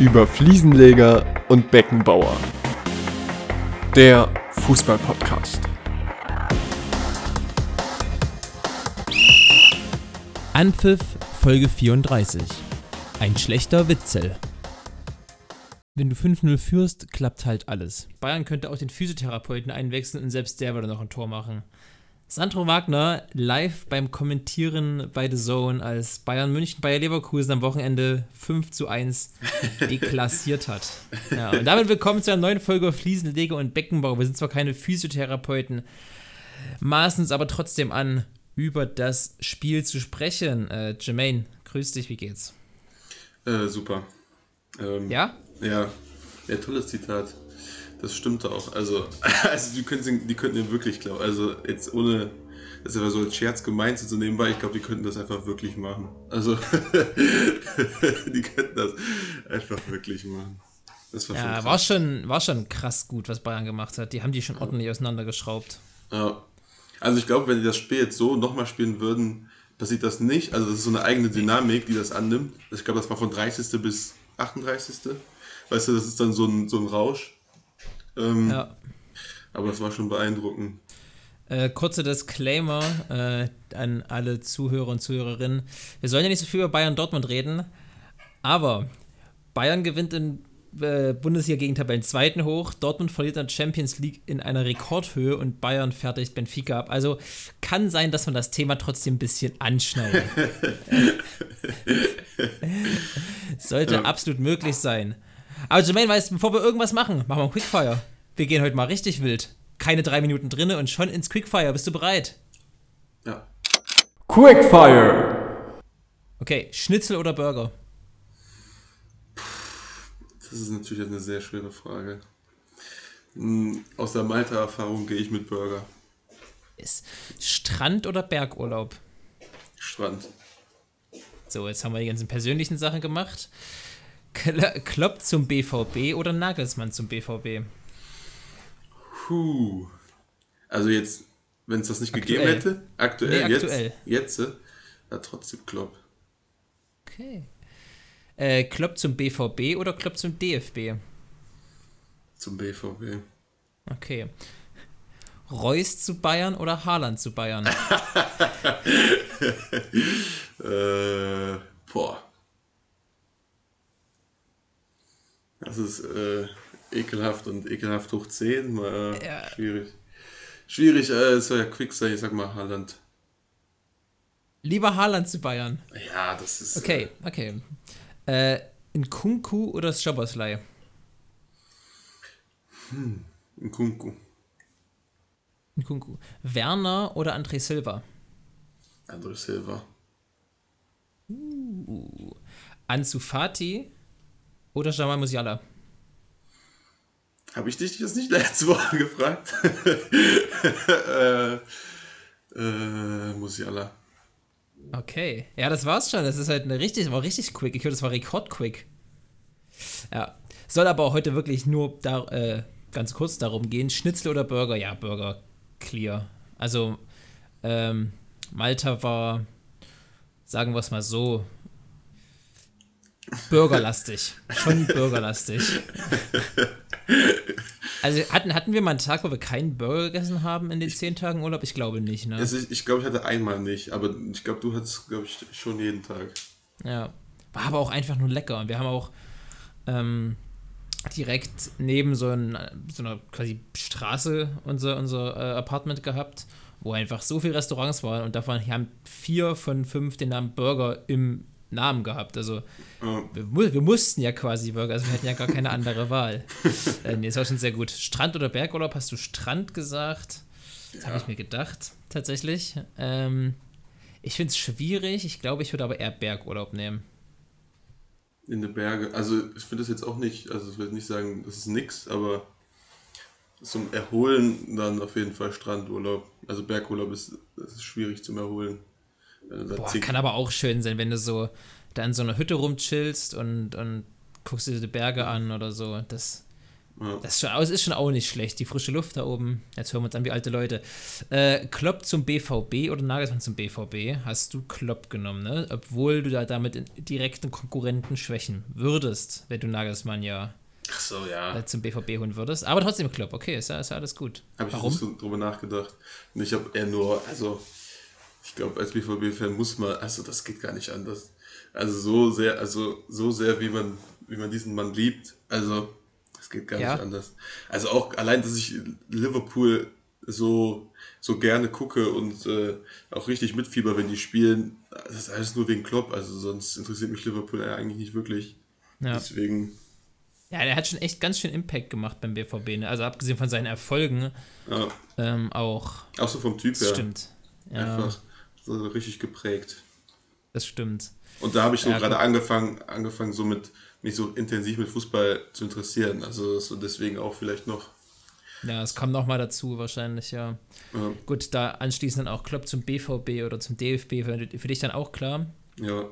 über Fliesenleger und Beckenbauer. Der Fußball-Podcast. Anpfiff Folge 34. Ein schlechter Witzel. Wenn du 5-0 führst, klappt halt alles. Bayern könnte auch den Physiotherapeuten einwechseln und selbst der würde noch ein Tor machen. Sandro Wagner live beim Kommentieren bei The Zone, als Bayern München Bayer Leverkusen am Wochenende 5 zu 1 deklassiert hat. Ja, und damit willkommen zu einer neuen Folge Fliesenleger und Beckenbau. Wir sind zwar keine Physiotherapeuten, maßen es aber trotzdem an, über das Spiel zu sprechen. Äh, Jermaine, grüß dich, wie geht's? Äh, super. Ähm, ja? Ja, ja, tolles Zitat. Das stimmt auch. Also, also die, könnten, die könnten den wirklich glauben. Also jetzt ohne das einfach so als Scherz gemeint zu nehmen, weil ich glaube, die könnten das einfach wirklich machen. Also die könnten das einfach wirklich machen. Das war ja, schon war schon, war schon krass gut, was Bayern gemacht hat. Die haben die schon ordentlich auseinandergeschraubt. Ja. Also ich glaube, wenn die das Spiel jetzt so nochmal spielen würden, passiert das nicht. Also das ist so eine eigene Dynamik, die das annimmt. Ich glaube, das war von 30. bis 38. Weißt du, das ist dann so ein, so ein Rausch. Ähm, ja. Aber es war schon beeindruckend. Äh, kurzer Disclaimer äh, an alle Zuhörer und Zuhörerinnen. Wir sollen ja nicht so viel über Bayern Dortmund reden, aber Bayern gewinnt in äh, Bundesliga gegen Tabellenzweiten hoch, Dortmund verliert dann Champions League in einer Rekordhöhe und Bayern fertigt Benfica ab. Also kann sein, dass man das Thema trotzdem ein bisschen anschneidet. Sollte ja. absolut möglich sein. Aber Jermaine, weißt bevor wir irgendwas machen, machen wir ein Quickfire. Wir gehen heute mal richtig wild. Keine drei Minuten drinne und schon ins Quickfire. Bist du bereit? Ja. Quickfire! Okay, Schnitzel oder Burger? Das ist natürlich eine sehr schwere Frage. Hm, aus der Malta-Erfahrung gehe ich mit Burger. Ist Strand oder Bergurlaub? Strand. So, jetzt haben wir die ganzen persönlichen Sachen gemacht. Klopp zum BVB oder Nagelsmann zum BVB? Puh. Also jetzt, wenn es das nicht aktuell. gegeben hätte, aktuell, nee, aktuell. jetzt, jetzt, ja, trotzdem Klopp. Okay. Äh, Klopp zum BVB oder Klopp zum DFB? Zum BVB. Okay. Reus zu Bayern oder Haaland zu Bayern? äh, boah. Das ist äh, ekelhaft und ekelhaft hoch 10. Mal, äh, ja. Schwierig. Schwierig, äh, so ja Quicksay, ich sag mal Haaland. Lieber Haaland zu Bayern. Ja, das ist. Okay, äh, okay. Äh, in Kunku oder Schoboslei? Hm, in Kunku. In Kunku. Werner oder André Silva? André Silva. Uh. Ansu Fati oder Jamal Musiala? Habe ich dich das nicht letzte Woche gefragt? äh, äh, Musiala. Okay. Ja, das war's schon. Das ist halt eine richtig, war richtig quick. Ich höre, das war rekordquick. Ja. Soll aber auch heute wirklich nur da, äh, ganz kurz darum gehen: Schnitzel oder Burger? Ja, Burger. Clear. Also, ähm, Malta war, sagen wir es mal so, Bürgerlastig. Schon bürgerlastig. Also hatten, hatten wir mal einen Tag, wo wir keinen Burger gegessen haben in den zehn Tagen Urlaub? Ich glaube nicht, ne? Also ich, ich glaube, ich hatte einmal nicht, aber ich glaube, du hattest, glaube ich, schon jeden Tag. Ja. War aber auch einfach nur lecker. Und wir haben auch ähm, direkt neben so, ein, so einer quasi Straße unser, unser äh, Apartment gehabt, wo einfach so viele Restaurants waren und davon haben vier von fünf den Namen Burger im Namen gehabt. Also oh. wir, wir, mussten ja quasi Burger, also wir hatten ja gar keine andere Wahl. äh, nee, das war schon sehr gut. Strand oder Bergurlaub? Hast du Strand gesagt? Das ja. habe ich mir gedacht, tatsächlich. Ähm, ich finde es schwierig. Ich glaube, ich würde aber eher Bergurlaub nehmen. In den Berge. Also ich finde das jetzt auch nicht, also ich würde nicht sagen, das ist nix, aber zum Erholen dann auf jeden Fall Strandurlaub. Also Bergurlaub ist, ist schwierig zum Erholen. Boah, kann aber auch schön sein, wenn du so da in so einer Hütte rumchillst und, und guckst dir die Berge an oder so. Das Ja. Das ist schon, das ist schon auch nicht schlecht. Die frische Luft da oben. Jetzt hören wir uns an wie alte Leute. Äh, Klopp zum BVB oder Nagelsmann zum BVB? Hast du Klopp genommen, ne? Obwohl du da damit in direkten Konkurrenten schwächen würdest, wenn du Nagelsmann ja Ach so, ja. äh, zum BVB holen würdest. Aber trotzdem Klopp. Okay, ist ja, ist ja alles gut. Habe ich Warum? nicht drüber nachgedacht. Ich habe eher nur, also ich glaube, als BVB-Fan muss man, also das geht gar nicht anders. Also so sehr, also so sehr, wie man, wie man diesen Mann liebt, also das geht gar Ja. nicht anders. Also auch allein, dass ich Liverpool so, so gerne gucke und äh, auch richtig mitfieber, wenn die spielen, das ist alles nur wegen Klopp, also sonst interessiert mich Liverpool eigentlich nicht wirklich. Ja. Deswegen, ja, der hat schon echt ganz schön Impact gemacht beim BVB. Ne? Also abgesehen von seinen Erfolgen ja, ähm, auch. auch so vom Typ her, stimmt. Ja, einfach richtig geprägt. das stimmt. Und da habe ich so Ja, gerade gut. angefangen, angefangen so mit, mich so intensiv mit Fußball zu interessieren. Also so deswegen auch vielleicht noch. Ja, es kam nochmal dazu wahrscheinlich, ja. Ja, Gut, da anschließend dann auch Klopp zum BVB oder zum DFB, für, für dich dann auch klar. ja,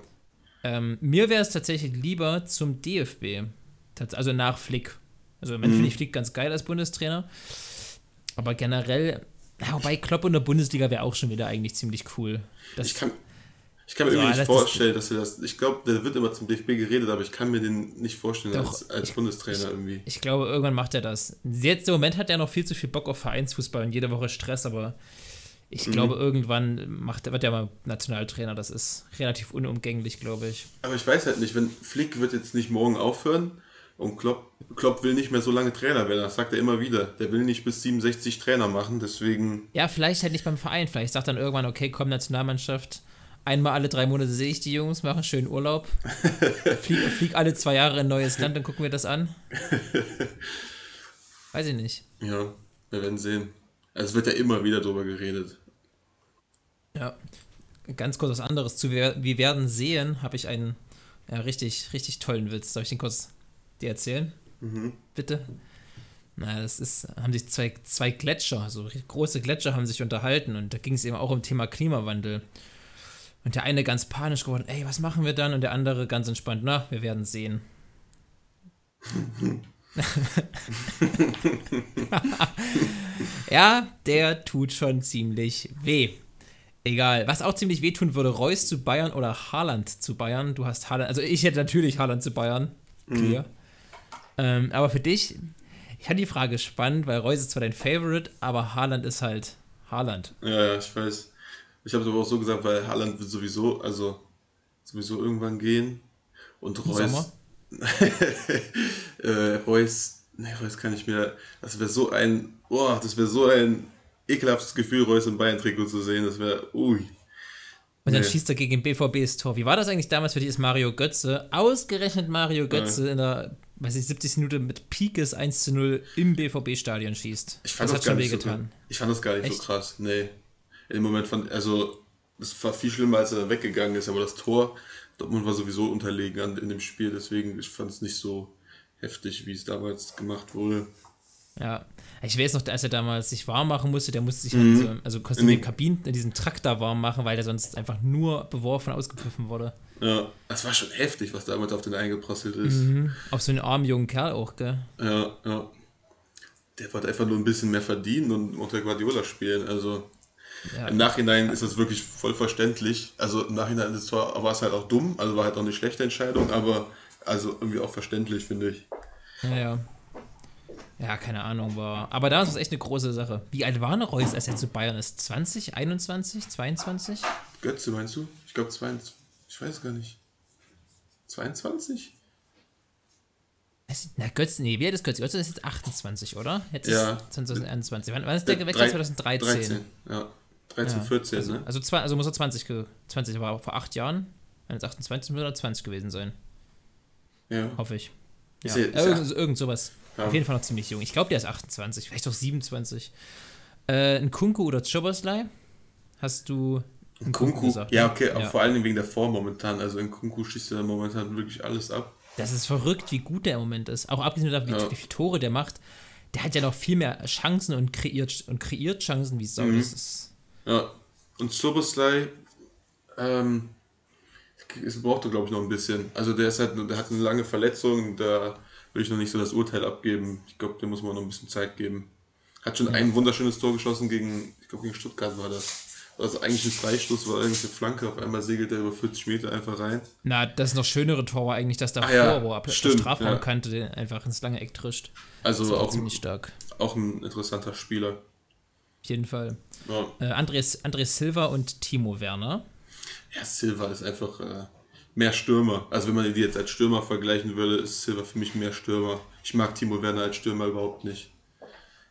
Ähm, mir wäre es tatsächlich lieber zum DFB. Also nach Flick. Also im Moment Mhm. finde ich Flick ganz geil als Bundestrainer. Aber generell, ja, wobei Klopp in der Bundesliga wäre auch schon wieder eigentlich ziemlich cool. Das, ich kann, ich kann mir So, irgendwie das nicht ist- vorstellen, dass er das. Ich glaube, der wird immer zum DFB geredet, aber ich kann mir den nicht vorstellen Doch, als, als ich- Bundestrainer irgendwie. ich glaube, irgendwann macht er das. Jetzt im Moment hat er noch viel zu viel Bock auf Vereinsfußball und jede Woche Stress, aber ich Mhm. glaube, irgendwann macht, wird er mal Nationaltrainer. Das ist relativ unumgänglich, glaube ich. Aber ich weiß halt nicht, wenn Flick wird jetzt nicht morgen aufhören und Klopp, Klopp will nicht mehr so lange Trainer werden. Das sagt er immer wieder. Der will nicht bis 67 Trainer machen, deswegen. Ja, vielleicht halt nicht beim Verein. Vielleicht sagt dann irgendwann, okay, komm, Nationalmannschaft. Einmal alle drei Monate sehe ich die Jungs, machen schönen Urlaub. flieg, flieg alle zwei Jahre in ein neues Land, dann gucken wir das an. Weiß ich nicht. Ja, wir werden sehen. Also es wird ja immer wieder drüber geredet. Ja. Ganz kurz was anderes zu. Wir, wir werden sehen, habe ich einen ja, richtig, richtig tollen Witz. Soll ich den kurz dir erzählen? Bitte? Na, das ist, haben sich zwei, zwei Gletscher, so große Gletscher haben sich unterhalten und da ging es eben auch um Thema Klimawandel. Und der eine ganz panisch geworden, ey, was machen wir dann? Und der andere ganz entspannt, na, wir werden sehen. ja, der tut schon ziemlich weh. Egal. Was auch ziemlich wehtun würde, Reus zu Bayern oder Haaland zu Bayern. Du hast Haaland, also ich hätte natürlich Haaland zu Bayern. Clear. Ähm, aber für dich, ich fand die Frage spannend, weil Reus ist zwar dein Favorite, aber Haaland ist halt Haaland. Ja, ja, ich weiß. Ich habe es aber auch so gesagt, weil Haaland wird sowieso, also sowieso irgendwann gehen. Und Reus. Sommer? äh, Reus, nee, Reus kann ich mir. Das wäre so ein. Oh, das wäre so ein ekelhaftes Gefühl, Reus im Bayern-Trikot zu sehen. Das wäre. Ui. Und dann Nee. schießt er gegen BVBs Tor. Wie war das eigentlich damals für dich, ist Mario Götze? Ausgerechnet Mario Götze in der, weiß ich, 70. Minute mit Pikes 1 zu 0 im BVB-Stadion schießt. Ich fand das das, hat gar schon nicht so wehgetan. Ich fand das gar nicht Echt? so krass. Nee. Im Moment fand. Also, das war viel schlimmer, als er weggegangen ist. Aber das Tor, Dortmund war sowieso unterlegen an, in dem Spiel. Deswegen, ich fand es nicht so heftig, wie es damals gemacht wurde. Ja, ich weiß noch, als er damals sich warm machen musste, der musste sich Mhm. halt, so- also konnte In in den- Kabinen, in diesen Traktor warm machen, weil der sonst einfach nur beworfen ausgepfiffen wurde. Ja, das war schon heftig, was damals auf den eingeprasselt ist. Mhm. Auf so einen armen jungen Kerl auch, gell? Ja, ja. Der wollte einfach nur ein bisschen mehr verdienen und unter Guardiola spielen. Also Ja, im Nachhinein ist das wirklich voll verständlich. Also im Nachhinein ist zwar, war es halt auch dumm, also war halt auch eine schlechte Entscheidung, aber also irgendwie auch verständlich, finde ich. ja, ja. Ja, keine Ahnung, war. Aber damals war es echt eine große Sache. Wie alt war denn Reus, als er zu Bayern ist? 20, 21, 22? Götze, meinst du? Ich glaube 22. Ich weiß gar nicht. 22? Weiß ich- Na, Götze, nee, wie alt ist Götze? Götze ist jetzt 28, oder? Jetzt Ja. ist 2021. Wann, wann ist der Äh, gewechselt? drei- 2013. 13, ja. 13, Ja, 14, also, ne? Also, zwei, also muss er 20, ge- 20 war vor acht Jahren. Wenn es 28 muss er 20 gewesen sein. Ja. Hoffe ich. Ja. Ist er- ist er- irgend, irgend sowas. Ja. Auf jeden Fall noch ziemlich jung. Ich glaube, der ist 28, vielleicht auch 27. Äh, ein Kunku oder Choboslai? Hast du einen Kunku, gesagt? ja, ne? okay, auch vor allen Dingen wegen der Form momentan. Also in Kunku schießt er momentan wirklich alles ab. Das ist verrückt, wie gut der im Moment ist. Auch abgesehen davon, wie, Ja. wie viele Tore der macht. Der hat ja noch viel mehr Chancen und kreiert, und kreiert Chancen wie Sau. Mhm. Das ist, Ja, und Soboslai, ähm, es brauchte, glaube ich, noch ein bisschen. Also der ist halt, der hat eine lange Verletzung, da will ich noch nicht so das Urteil abgeben. Ich glaube, dem muss man noch ein bisschen Zeit geben. Hat schon ein wunderschönes Tor geschossen gegen, ich glaube, gegen Stuttgart war das. Also eigentlich ein Freistoß, war irgendeine Flanke, auf einmal segelt er über 40 Meter einfach rein. Na, das noch schönere Tor war eigentlich das davor, ja, wo er ab der stimmt, Strafraumkante den einfach ins lange Eck trischt. Also auch, ziemlich stark. auch ein interessanter Spieler. Auf jeden Fall. Ja, Äh, Andres, Andres Silva und Timo Werner. ja Silva ist einfach äh, mehr Stürmer. Also wenn man die jetzt als Stürmer vergleichen würde, ist Silva für mich mehr Stürmer. Ich mag Timo Werner als Stürmer überhaupt nicht.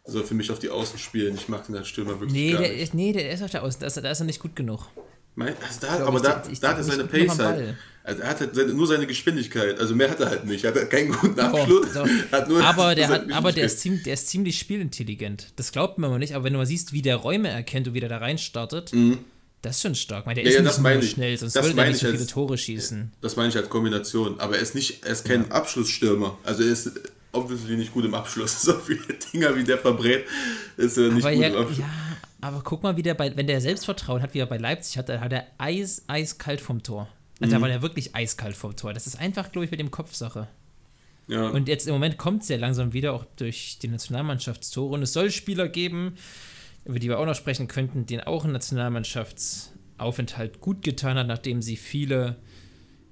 Er soll für mich auf die Außen spielen. Ich mag den als Stürmer wirklich Nee, gar der, nicht. ist- nee, der ist auf der Außen. Da ist, er- da ist er nicht gut genug. Mein, also da, aber ich- da, ich- da hat er ich- seine ich Pace halt. Also er hat halt seine, nur seine Geschwindigkeit. Also mehr hat er halt nicht. Er hat keinen guten Abschluss. Doch. Hat nur aber, der hat, aber der, ist ziemlich, der ist ziemlich spielintelligent. Das glaubt man immer nicht, aber wenn du mal siehst, wie der Räume erkennt und wie der da reinstartet, das ist schon stark. Weil der Mhm. Ja, ist ja, nicht nur meine ich. schnell, sonst würde meine nicht so ich viele als- Tore schießen. Das meine ich als Kombination. Aber er ist nicht, er ist kein Abschlussstürmer. Also er ist obviously nicht gut im Abschluss. So viele Dinger wie der verbrät, ist er nicht Aber gut ja, im Abschluss. ja, aber guck mal, wie der bei, wenn der Selbstvertrauen hat, wie er bei Leipzig hat, dann hat er eis, eiskalt vom Tor. Also Mhm. da war der wirklich eiskalt vom Tor. Das ist einfach, glaube ich, mit dem Kopfsache. Ja. Und jetzt im Moment kommt es ja langsam wieder, auch durch die Nationalmannschaftstore. Und es soll Spieler geben, über die wir auch noch sprechen könnten, denen auch ein Nationalmannschaftsaufenthalt gut getan hat, nachdem sie viele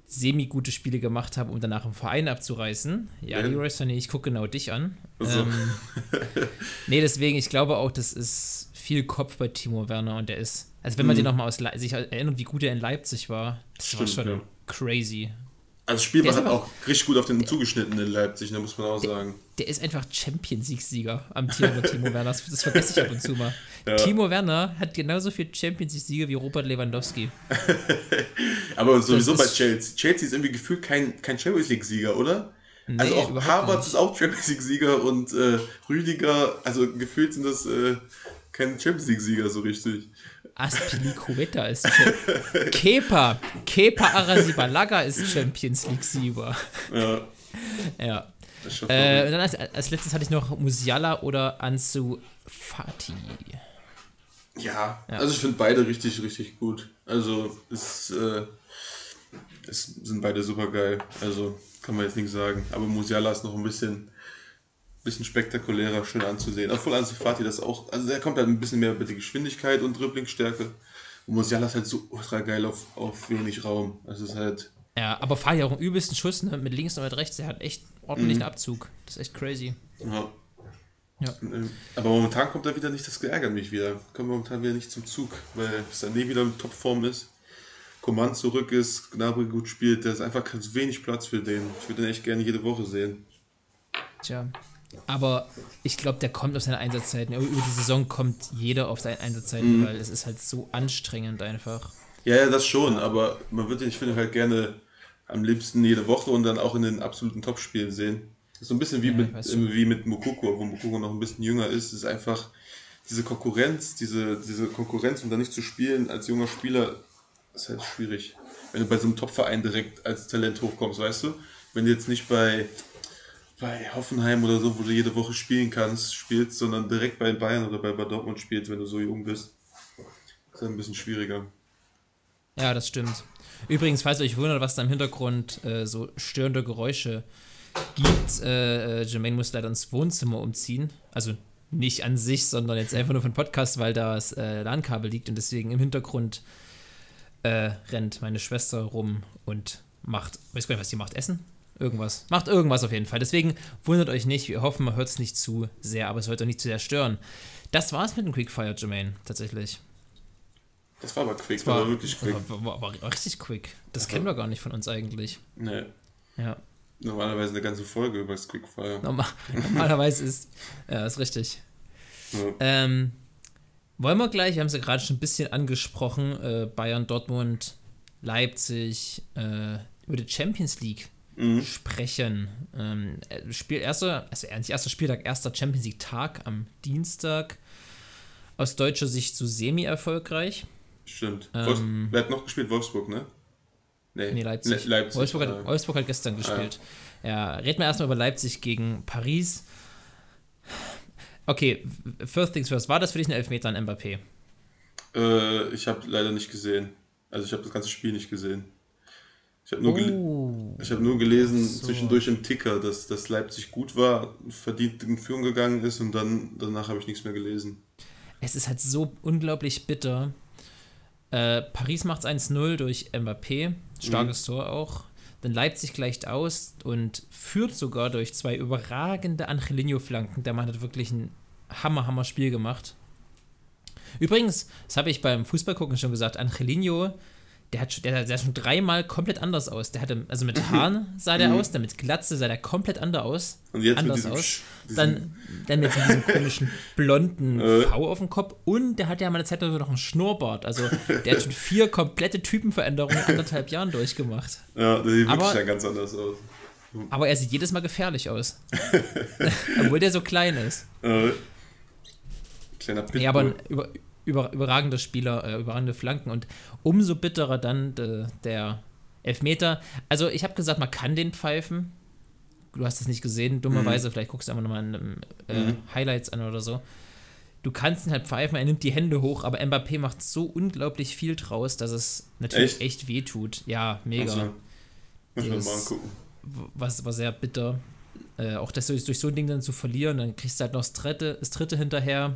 semi-gute Spiele gemacht haben, um danach im Verein abzureißen. Ja, Ja. Leroy Sané, ich gucke genau dich an. Also. Ähm, nee, deswegen, ich glaube auch, das ist viel Kopf bei Timo Werner und der ist, also wenn man den nochmal aus Le sich erinnert, wie gut er in Leipzig war, das war Mhm. Stimmt, schon ja. crazy. Also das Spiel Der war ist halt aber- auch richtig gut auf den zugeschnitten in Leipzig, da muss man auch sagen. Der ist einfach Champions League-Sieger am Timo Timo Werner. Das, das vergesse ich ab und zu mal. Ja. Timo Werner hat genauso viel Champions League-Siege wie Robert Lewandowski. Aber sowieso bei Chelsea. Chelsea ist irgendwie gefühlt kein, kein Champions League-Sieger, oder? Nee, also auch Harvard ist auch Champions League-Sieger und äh, Rüdiger, also gefühlt sind das äh, keine Champions League-Sieger so richtig. Aspilicueta ist Champions Kepa. Kepa Arasibalaga ist Champions League-Sieger. Ja, Ja. Äh, und dann als, als letztes hatte ich noch Musiala oder Ansu Fati. Ja, Ja. also ich finde beide richtig, richtig gut. Also es, äh, es sind beide super geil. Also kann man jetzt nichts sagen. Aber Musiala ist noch ein bisschen, bisschen spektakulärer, schön anzusehen. Obwohl Ansu Fati das auch, also der kommt halt ein bisschen mehr über die Geschwindigkeit und Dribblingstärke. Und Musiala ist halt so ultra geil auf, auf wenig Raum. Also es ist halt, Ja, aber Fati auch einen übelsten Schuss ne? mit links und mit rechts. Der hat echt ordentlichen Abzug. Das ist echt crazy. ja. Ja. Ähm, Aber momentan kommt er wieder nicht, das ärgert mich wieder. Kommt momentan wieder nicht zum Zug, weil Sané wieder in Topform ist. Coman zurück ist, Gnabry gut spielt, da ist einfach ganz wenig Platz für den. Ich würde den echt gerne jede Woche sehen. Tja. Aber ich glaube, der kommt auf seine Einsatzzeiten. Über die Saison kommt jeder auf seine Einsatzzeiten, weil es ist halt so anstrengend einfach. Ja, ja, das schon, aber man würde den, ich finde, halt gerne am liebsten jede Woche und dann auch in den absoluten Topspielen sehen. Das ist so ein bisschen wie, Ja, mit, wie mit Mokoko, wo Mokoko noch ein bisschen jünger ist. Es ist einfach diese Konkurrenz, diese, diese Konkurrenz und dann nicht zu spielen als junger Spieler, ist halt schwierig. Wenn du bei so einem Topverein direkt als Talent hochkommst, weißt du? Wenn du jetzt nicht bei, bei Hoffenheim oder so, wo du jede Woche spielen kannst, spielst, sondern direkt bei Bayern oder bei Dortmund spielst, wenn du so jung bist. ist halt ein bisschen schwieriger. Ja, das stimmt. Übrigens, falls ihr euch wundert, was da im Hintergrund äh, so störende Geräusche gibt, äh, äh, Jermaine muss leider ins Wohnzimmer umziehen. Also nicht an sich, sondern jetzt einfach nur für den Podcast, weil da das äh, LAN-Kabel liegt und deswegen im Hintergrund äh, rennt meine Schwester rum und macht, weiß gar nicht, was die macht, Essen? Irgendwas. Macht irgendwas auf jeden Fall. Deswegen wundert euch nicht. Wir hoffen, man hört es nicht zu sehr, aber es sollte auch nicht zu sehr stören. Das war's mit dem Quickfire, Jermaine, tatsächlich. Das war aber quick, das War, war wirklich quick. War, war, war, war richtig quick. Das kennen wir gar nicht von uns eigentlich. Nee, Ja. normalerweise eine ganze Folge über das Quickfire. Normal, normalerweise ist. Ja, ist richtig. Ja. Ähm, wollen wir gleich, wir haben es ja gerade schon ein bisschen angesprochen, äh, Bayern, Dortmund, Leipzig, äh, über die Champions League Mhm. sprechen. Ähm, äh, Spiel erster, also nicht erster Spieltag, erster Champions League Tag am Dienstag. Aus deutscher Sicht so semi-erfolgreich. Stimmt. Ähm, Wer hat noch gespielt? Wolfsburg, ne? Nee, Leipzig. Le Leipzig. Wolfsburg, hat, ah. Wolfsburg hat gestern gespielt. Ja, reden wir erstmal über Leipzig gegen Paris. Okay, first things first. War das für dich ein Elfmeter an Mbappé? Äh, ich habe leider nicht gesehen. Also ich habe das ganze Spiel nicht gesehen. Ich habe nur, Oh. hab nur gelesen So. zwischendurch im Ticker, dass, dass Leipzig gut war, verdient in Führung gegangen ist und dann danach habe ich nichts mehr gelesen. Es ist halt so unglaublich bitter. Äh, Paris macht 1-0 durch Mbappé, starkes Tor auch. Dann Leipzig gleicht aus und führt sogar durch zwei überragende Angelino-Flanken. Der Mann hat wirklich ein Hammer, Hammer Spiel gemacht. Übrigens, das habe ich beim Fußballgucken schon gesagt, Angelino, der hat, schon- der, der sah schon dreimal komplett anders aus. Der hatte, also mit Haaren sah der aus, dann mit Glatze sah der komplett anders aus. Und jetzt mit anders diesem aus. Dann, dann mit diesem komischen blonden Äh. V auf dem Kopf und der hat ja mal eine Zeit lang noch einen Schnurrbart. Also der hat schon vier komplette Typenveränderungen in anderthalb Jahren durchgemacht. Ja, der sieht Aber- wirklich ja ganz anders aus. Aber er sieht jedes Mal gefährlich aus. Obwohl der so klein ist. Äh, kleiner Pitbull. Ja, aber über, über, überragender Spieler, äh, überragende Flanken und umso bitterer dann de, der Elfmeter. Also ich habe gesagt, man kann den pfeifen. Du hast es nicht gesehen, dummerweise. Vielleicht guckst du einfach nochmal in ähm, äh, Mhm. Highlights an oder so. Du kannst ihn halt pfeifen, er nimmt die Hände hoch, aber Mbappé macht so unglaublich viel draus, dass es natürlich Echt? echt, weh tut. Ja, mega. Also, muss man mal angucken. was war sehr bitter. Äh, auch das durch, durch so ein Ding dann zu verlieren, dann kriegst du halt noch das dritte, das dritte hinterher.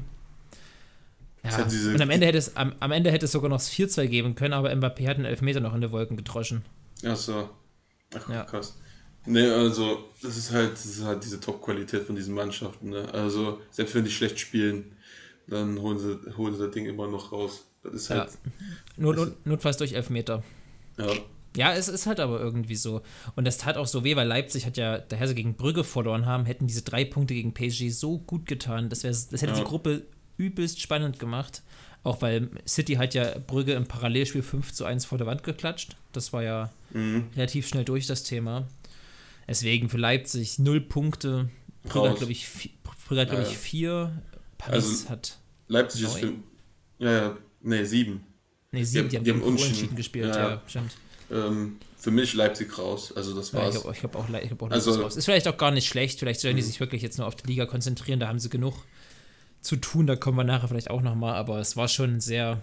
Ja. Und am Ende, hätte es, am, am Ende hätte es sogar noch das 4-2 geben können, aber Mbappé hat einen Elfmeter noch in die Wolken gedroschen. Ach so. Ach, Ja. krass. Ne, also, das ist halt, das ist halt diese Top-Qualität von diesen Mannschaften. Ne? Also, selbst wenn die schlecht spielen, dann holen sie, holen sie das Ding immer noch raus. Das ist Ja. halt, Not, not, notfalls durch Elfmeter. ja. Ja, es ist halt aber irgendwie so. Und das tat auch so weh, weil Leipzig hat ja, daher sie gegen Brügge verloren haben, hätten diese drei Punkte gegen PSG so gut getan. Das, wär, das hätte Ja. die Gruppe übelst spannend gemacht. Auch weil City hat ja Brügge im Parallelspiel 5 zu 1 vor der Wand geklatscht. Das war ja Mhm. relativ schnell durch das Thema. Deswegen für Leipzig null Punkte. Brügge hat, glaube ich, vi- Brügge hat, glaube Ja, ich, ja. vier. Paris Also- hat. Leipzig ist für, Neun. ja, ja, ne, sieben. Ne, sieben, haben- die haben, die haben unentschieden. gespielt. Ja, Ja, ja. stimmt. Ähm, für mich Leipzig raus. Also, das Ja, ich war's. glaube ich glaub auch, ich glaub auch Also- also, raus. Ist vielleicht auch gar nicht schlecht. Vielleicht sollen die Mhm. sich wirklich jetzt nur auf die Liga konzentrieren. Da haben sie genug zu tun. Da kommen wir nachher vielleicht auch nochmal. Aber es war schon ein sehr,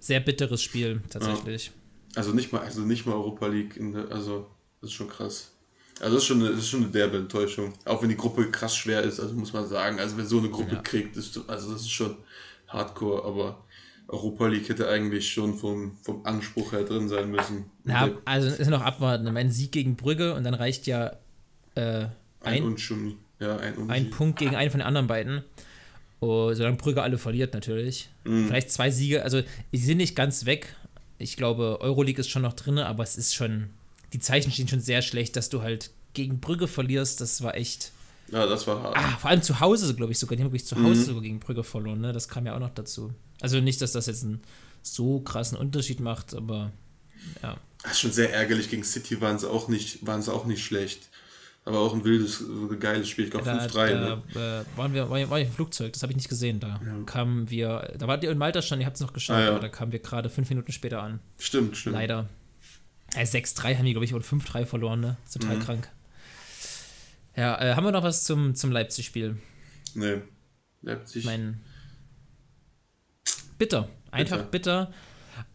sehr bitteres Spiel tatsächlich. Also nicht mal, also nicht mal Europa League, in der, also das ist schon krass. Also das ist schon eine, das ist schon eine derbe Enttäuschung. Auch wenn die Gruppe krass schwer ist, also muss man sagen, also wer so eine Gruppe Ja. kriegt, ist, also das ist schon Hardcore, aber Europa League hätte eigentlich schon vom, vom Anspruch her drin sein müssen. Ja, Der- also ist noch abwarten. Ein Sieg gegen Brügge und dann reicht ja äh, ein, ein, ja, ein ein Punkt gegen einen von den anderen beiden. Oh, solange Brügge alle verliert natürlich. Mhm. Vielleicht zwei Siege. Also die sind nicht ganz weg. Ich glaube, Euroleague ist schon noch drin, aber es ist schon. Die Zeichen stehen schon sehr schlecht, dass du halt gegen Brügge verlierst. Das war echt. Ja, das war hart. Ah, vor allem zu Hause, glaube ich sogar. Die haben wirklich zu Mhm. Hause sogar gegen Brügge verloren, ne? Das kam ja auch noch dazu. Also nicht, dass das jetzt einen so krassen Unterschied macht, aber ja. Ist schon sehr ärgerlich. Gegen City waren sie auch nicht, waren sie auch nicht schlecht. Aber auch ein wildes, äh, geiles Spiel. Ich glaube Da, 5-3. da ne? äh, waren wir, war, ich- war ich im Flugzeug, das habe ich nicht gesehen. Da Ja. kamen wir, da wart ihr in Malta schon, ihr habt es noch geschaut, Ah, ja. aber da kamen wir gerade fünf Minuten später an. Stimmt, stimmt. Leider. Ja, 6-3 haben die, glaube ich, oder 5-3 verloren, ne? Total Mhm. krank. Ja, äh, haben wir noch was zum, zum Leipzig-Spiel? Nee. Leipzig. Ich meine, bitter. Einfach bitter.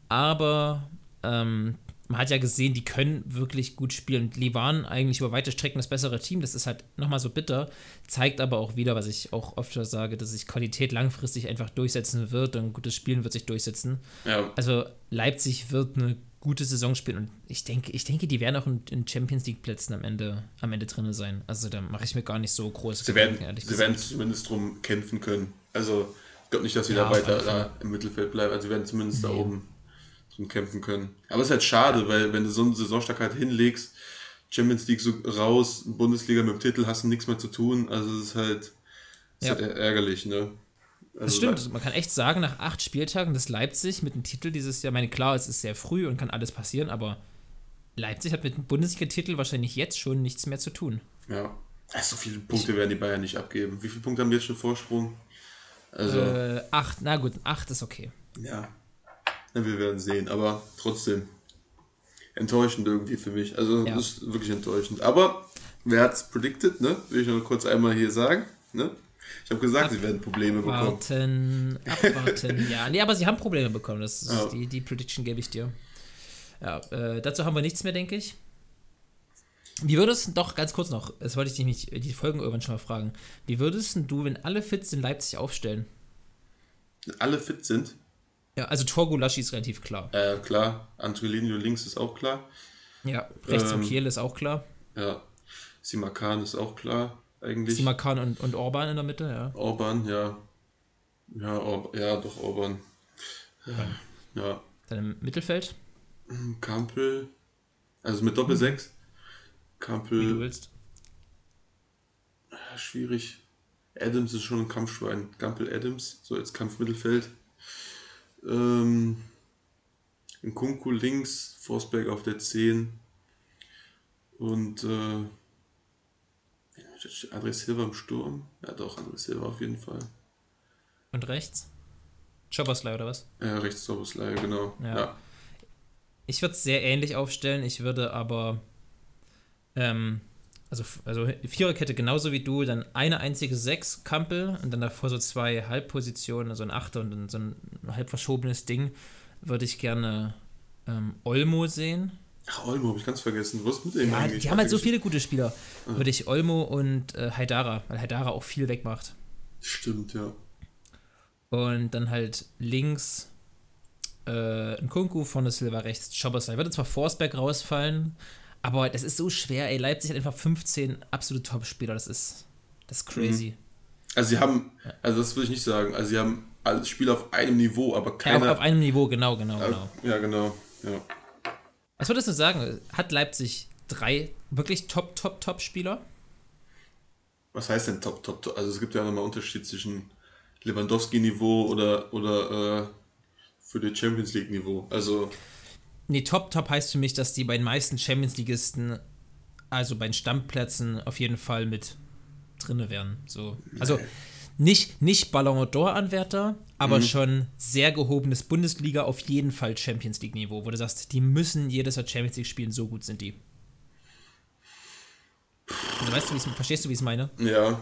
Aber ähm, man hat ja gesehen, die können wirklich gut spielen. Und Die waren eigentlich über weite Strecken das bessere Team. Das ist halt nochmal so bitter. Zeigt aber auch wieder, was ich auch öfter sage, dass sich Qualität langfristig einfach durchsetzen wird und gutes Spielen wird sich durchsetzen. ja, Also Leipzig wird eine gute Saison spielen und ich denke, ich denke, die werden auch in, Champions League Plätzen am Ende, am Ende drin sein. Also da mache ich mir gar nicht so groß Sie werden, Gedanken, sie werden zumindest drum kämpfen können. Also, ich glaube nicht, dass sie Ja, da weiter da im Mittelfeld bleiben. Also, sie werden zumindest da Nee. oben drum kämpfen können. Aber es ist halt schade, weil, wenn du so eine Saisonstarkheit halt hinlegst, Champions League so raus, Bundesliga mit dem Titel hast du nichts mehr zu tun. Also, es ist halt, es Ja. ist halt ärgerlich, ne? Also, Das stimmt, man kann echt sagen, nach acht Spieltagen, dass Leipzig mit dem Titel dieses Jahr, meine klar, es ist sehr früh und kann alles passieren, aber Leipzig hat mit dem Bundesliga-Titel wahrscheinlich jetzt schon nichts mehr zu tun. Ja. Also, so viele Punkte werden die Bayern nicht abgeben. Wie viele Punkte haben die jetzt schon Vorsprung? Also, Äh, acht, na gut, acht ist okay. Ja. Na, wir werden sehen, aber trotzdem enttäuschend irgendwie für mich. Also Ja. das ist wirklich enttäuschend. Aber wer hat's predicted, ne? Will ich noch kurz einmal hier sagen, ne? Ich habe gesagt, sie werden Probleme bekommen. Warten, abwarten, ja. Nee, aber sie haben Probleme bekommen, das ist Ja. die, die Prediction gebe ich dir. Ja, äh, dazu haben wir nichts mehr, denke ich. Wie würdest du, doch ganz kurz noch, das wollte ich dich nicht, die Folgen irgendwann schon mal fragen. Wie würdest du, wenn alle fit sind, Leipzig aufstellen? Alle fit sind. Ja, also Torgulaschi ist relativ klar. Äh, klar. Antolinho links ist auch klar. Ja, rechts Ähm, und Kiel ist auch klar. Ja. Simakan ist auch klar, eigentlich. Simakan und, und Orban in der Mitte, ja. Orban, ja. Ja, Or ja, doch, Orban. Ja. Dann im Mittelfeld, Kampel. Also mit Doppel 6. wie du Kampel, willst. schwierig. Adams ist schon ein Kampfschwein. Kampel Adams, so als Kampfmittelfeld. Ähm, Nkunku links, Forsberg auf der 10. Und äh, André Silva im Sturm. Ja, doch, André Silva auf jeden Fall. Und rechts? Choboslai oder was? Ja, rechts Soboslai, genau. Ja. Ja. Ich würde es sehr ähnlich aufstellen. Ich würde aber, ähm, also, also Viererkette genauso wie du, dann eine einzige Sechs Kampel und dann davor so zwei Halbpositionen, also ein Achter und dann so ein halb verschobenes Ding, würde ich gerne ähm, Olmo sehen. Ach, Olmo habe ich ganz vergessen. Was ist mit dem Ja, eigentlich? die haben halt so viele gute Spieler. Würde ich Olmo und äh, Haidara, weil Haidara auch viel wegmacht. Stimmt, ja. Und dann halt links äh, ein Kunku, vorne Silva, rechts Schoboslai. Würde zwar Forsberg rausfallen, aber das ist so schwer. Ey, Leipzig hat einfach 15 absolute Top-Spieler. Das ist, das ist crazy. Also sie haben, also das will ich nicht sagen, also sie haben alle Spieler auf einem Niveau, aber Ja, auf, keiner. auf einem Niveau, genau, genau, genau. Ja, genau. Ja. Was würdest du sagen? Hat Leipzig drei wirklich Top, Top, Top-Spieler? Was heißt denn Top, Top, Top? Also es gibt ja nochmal Unterschied zwischen Lewandowski-Niveau oder, oder äh, für das Champions League-Niveau. Also, Nee, Top, Top heißt für mich, dass die bei den meisten Champions-Ligisten, also bei den Stammplätzen, auf jeden Fall mit drinne wären. So. Also nicht, nicht Ballon d'Or-Anwärter, aber schon sehr gehobenes Bundesliga, auf jeden Fall Champions League-Niveau, wo du sagst, die müssen jedes Jahr Champions League spielen, so gut sind die. Also weißt du, verstehst du, wie ich es meine? ja,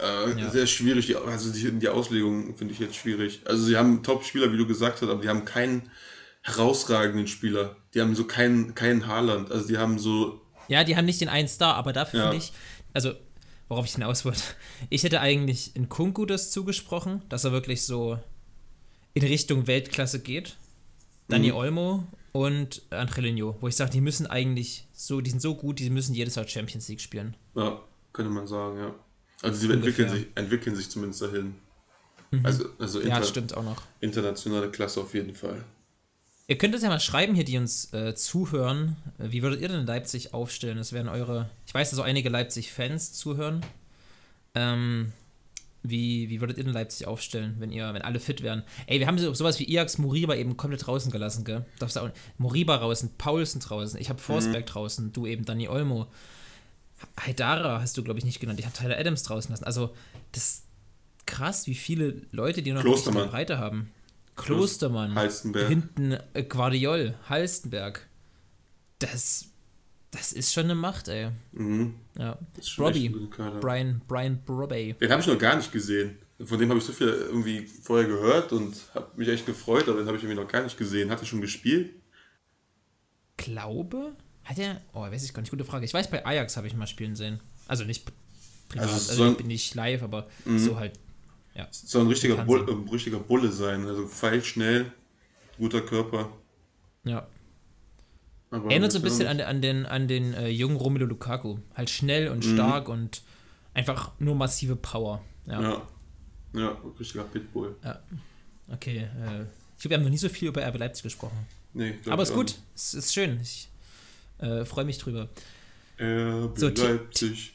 äh, Ja. sehr schwierig. Die, also die, die Auslegung finde ich jetzt schwierig. Also sie haben Top-Spieler, wie du gesagt hast, aber die haben keinen herausragenden Spieler. Die haben so keinen, keinen Haaland. Also die haben so Ja, die haben nicht den einen Star, aber dafür Ja. finde ich, also worauf ich hinaus wollte, ich hätte eigentlich in Kunku das zugesprochen, dass er wirklich so in Richtung Weltklasse geht. Dani Mhm. Olmo und Angelino, wo ich sage, die müssen eigentlich so, die sind so gut, die müssen jedes Jahr Champions League spielen. Ja, könnte man sagen, ja. Also sie entwickeln sich, entwickeln sich zumindest dahin. Also, also Ja, inter, stimmt auch noch. internationale Klasse auf jeden Fall. Ihr könnt es ja mal schreiben hier, die uns äh, zuhören. Äh, Wie würdet ihr denn Leipzig aufstellen? Das wären eure. Ich weiß, dass auch einige Leipzig-Fans zuhören. Ähm, wie, wie würdet ihr denn Leipzig aufstellen, wenn ihr, wenn alle fit wären? Ey, wir haben so, sowas wie Iax Moriba eben komplett draußen gelassen, gell? Darfst du auch, Moriba draußen, Paulsen draußen, ich habe Forsberg draußen, du eben Dani Olmo. Haidara hast du, glaube ich, nicht genannt. Ich habe Tyler Adams draußen lassen. Also, das ist krass, wie viele Leute, die noch Klostermann. Breite haben. Klostermann. Halstenberg. Hinten äh, Guardiol, Halstenberg. Das, das ist schon eine Macht, ey. Mhm. Ja. Kader. Brian, Brian Brobey. Den habe ich noch gar nicht gesehen. Von dem habe ich so viel irgendwie vorher gehört und habe mich echt gefreut, aber den habe ich irgendwie noch gar nicht gesehen. Hat er schon gespielt? Glaube? Hat er. Oh, weiß ich gar nicht. Gute Frage. Ich weiß, bei Ajax habe ich mal spielen sehen. Also nicht privat, Also also, so ich bin nicht live, aber so halt. Soll ein richtiger. Bull, ein richtiger Bulle sein. Also feilschnell, guter Körper. Ja. Aber Erinnert so ein bisschen ja- an, an den, an den äh, jungen Romelu Lukaku. Halt schnell und stark und einfach nur massive Power. Ja. Ja. Ja, richtiger Pitbull. Okay. Äh, ich glaube, wir haben noch nie so viel über RB Leipzig gesprochen. Nee, glaub Aber ich ist gut. Es ist schön. Ich äh, freue mich drüber. RB So, Leipzig.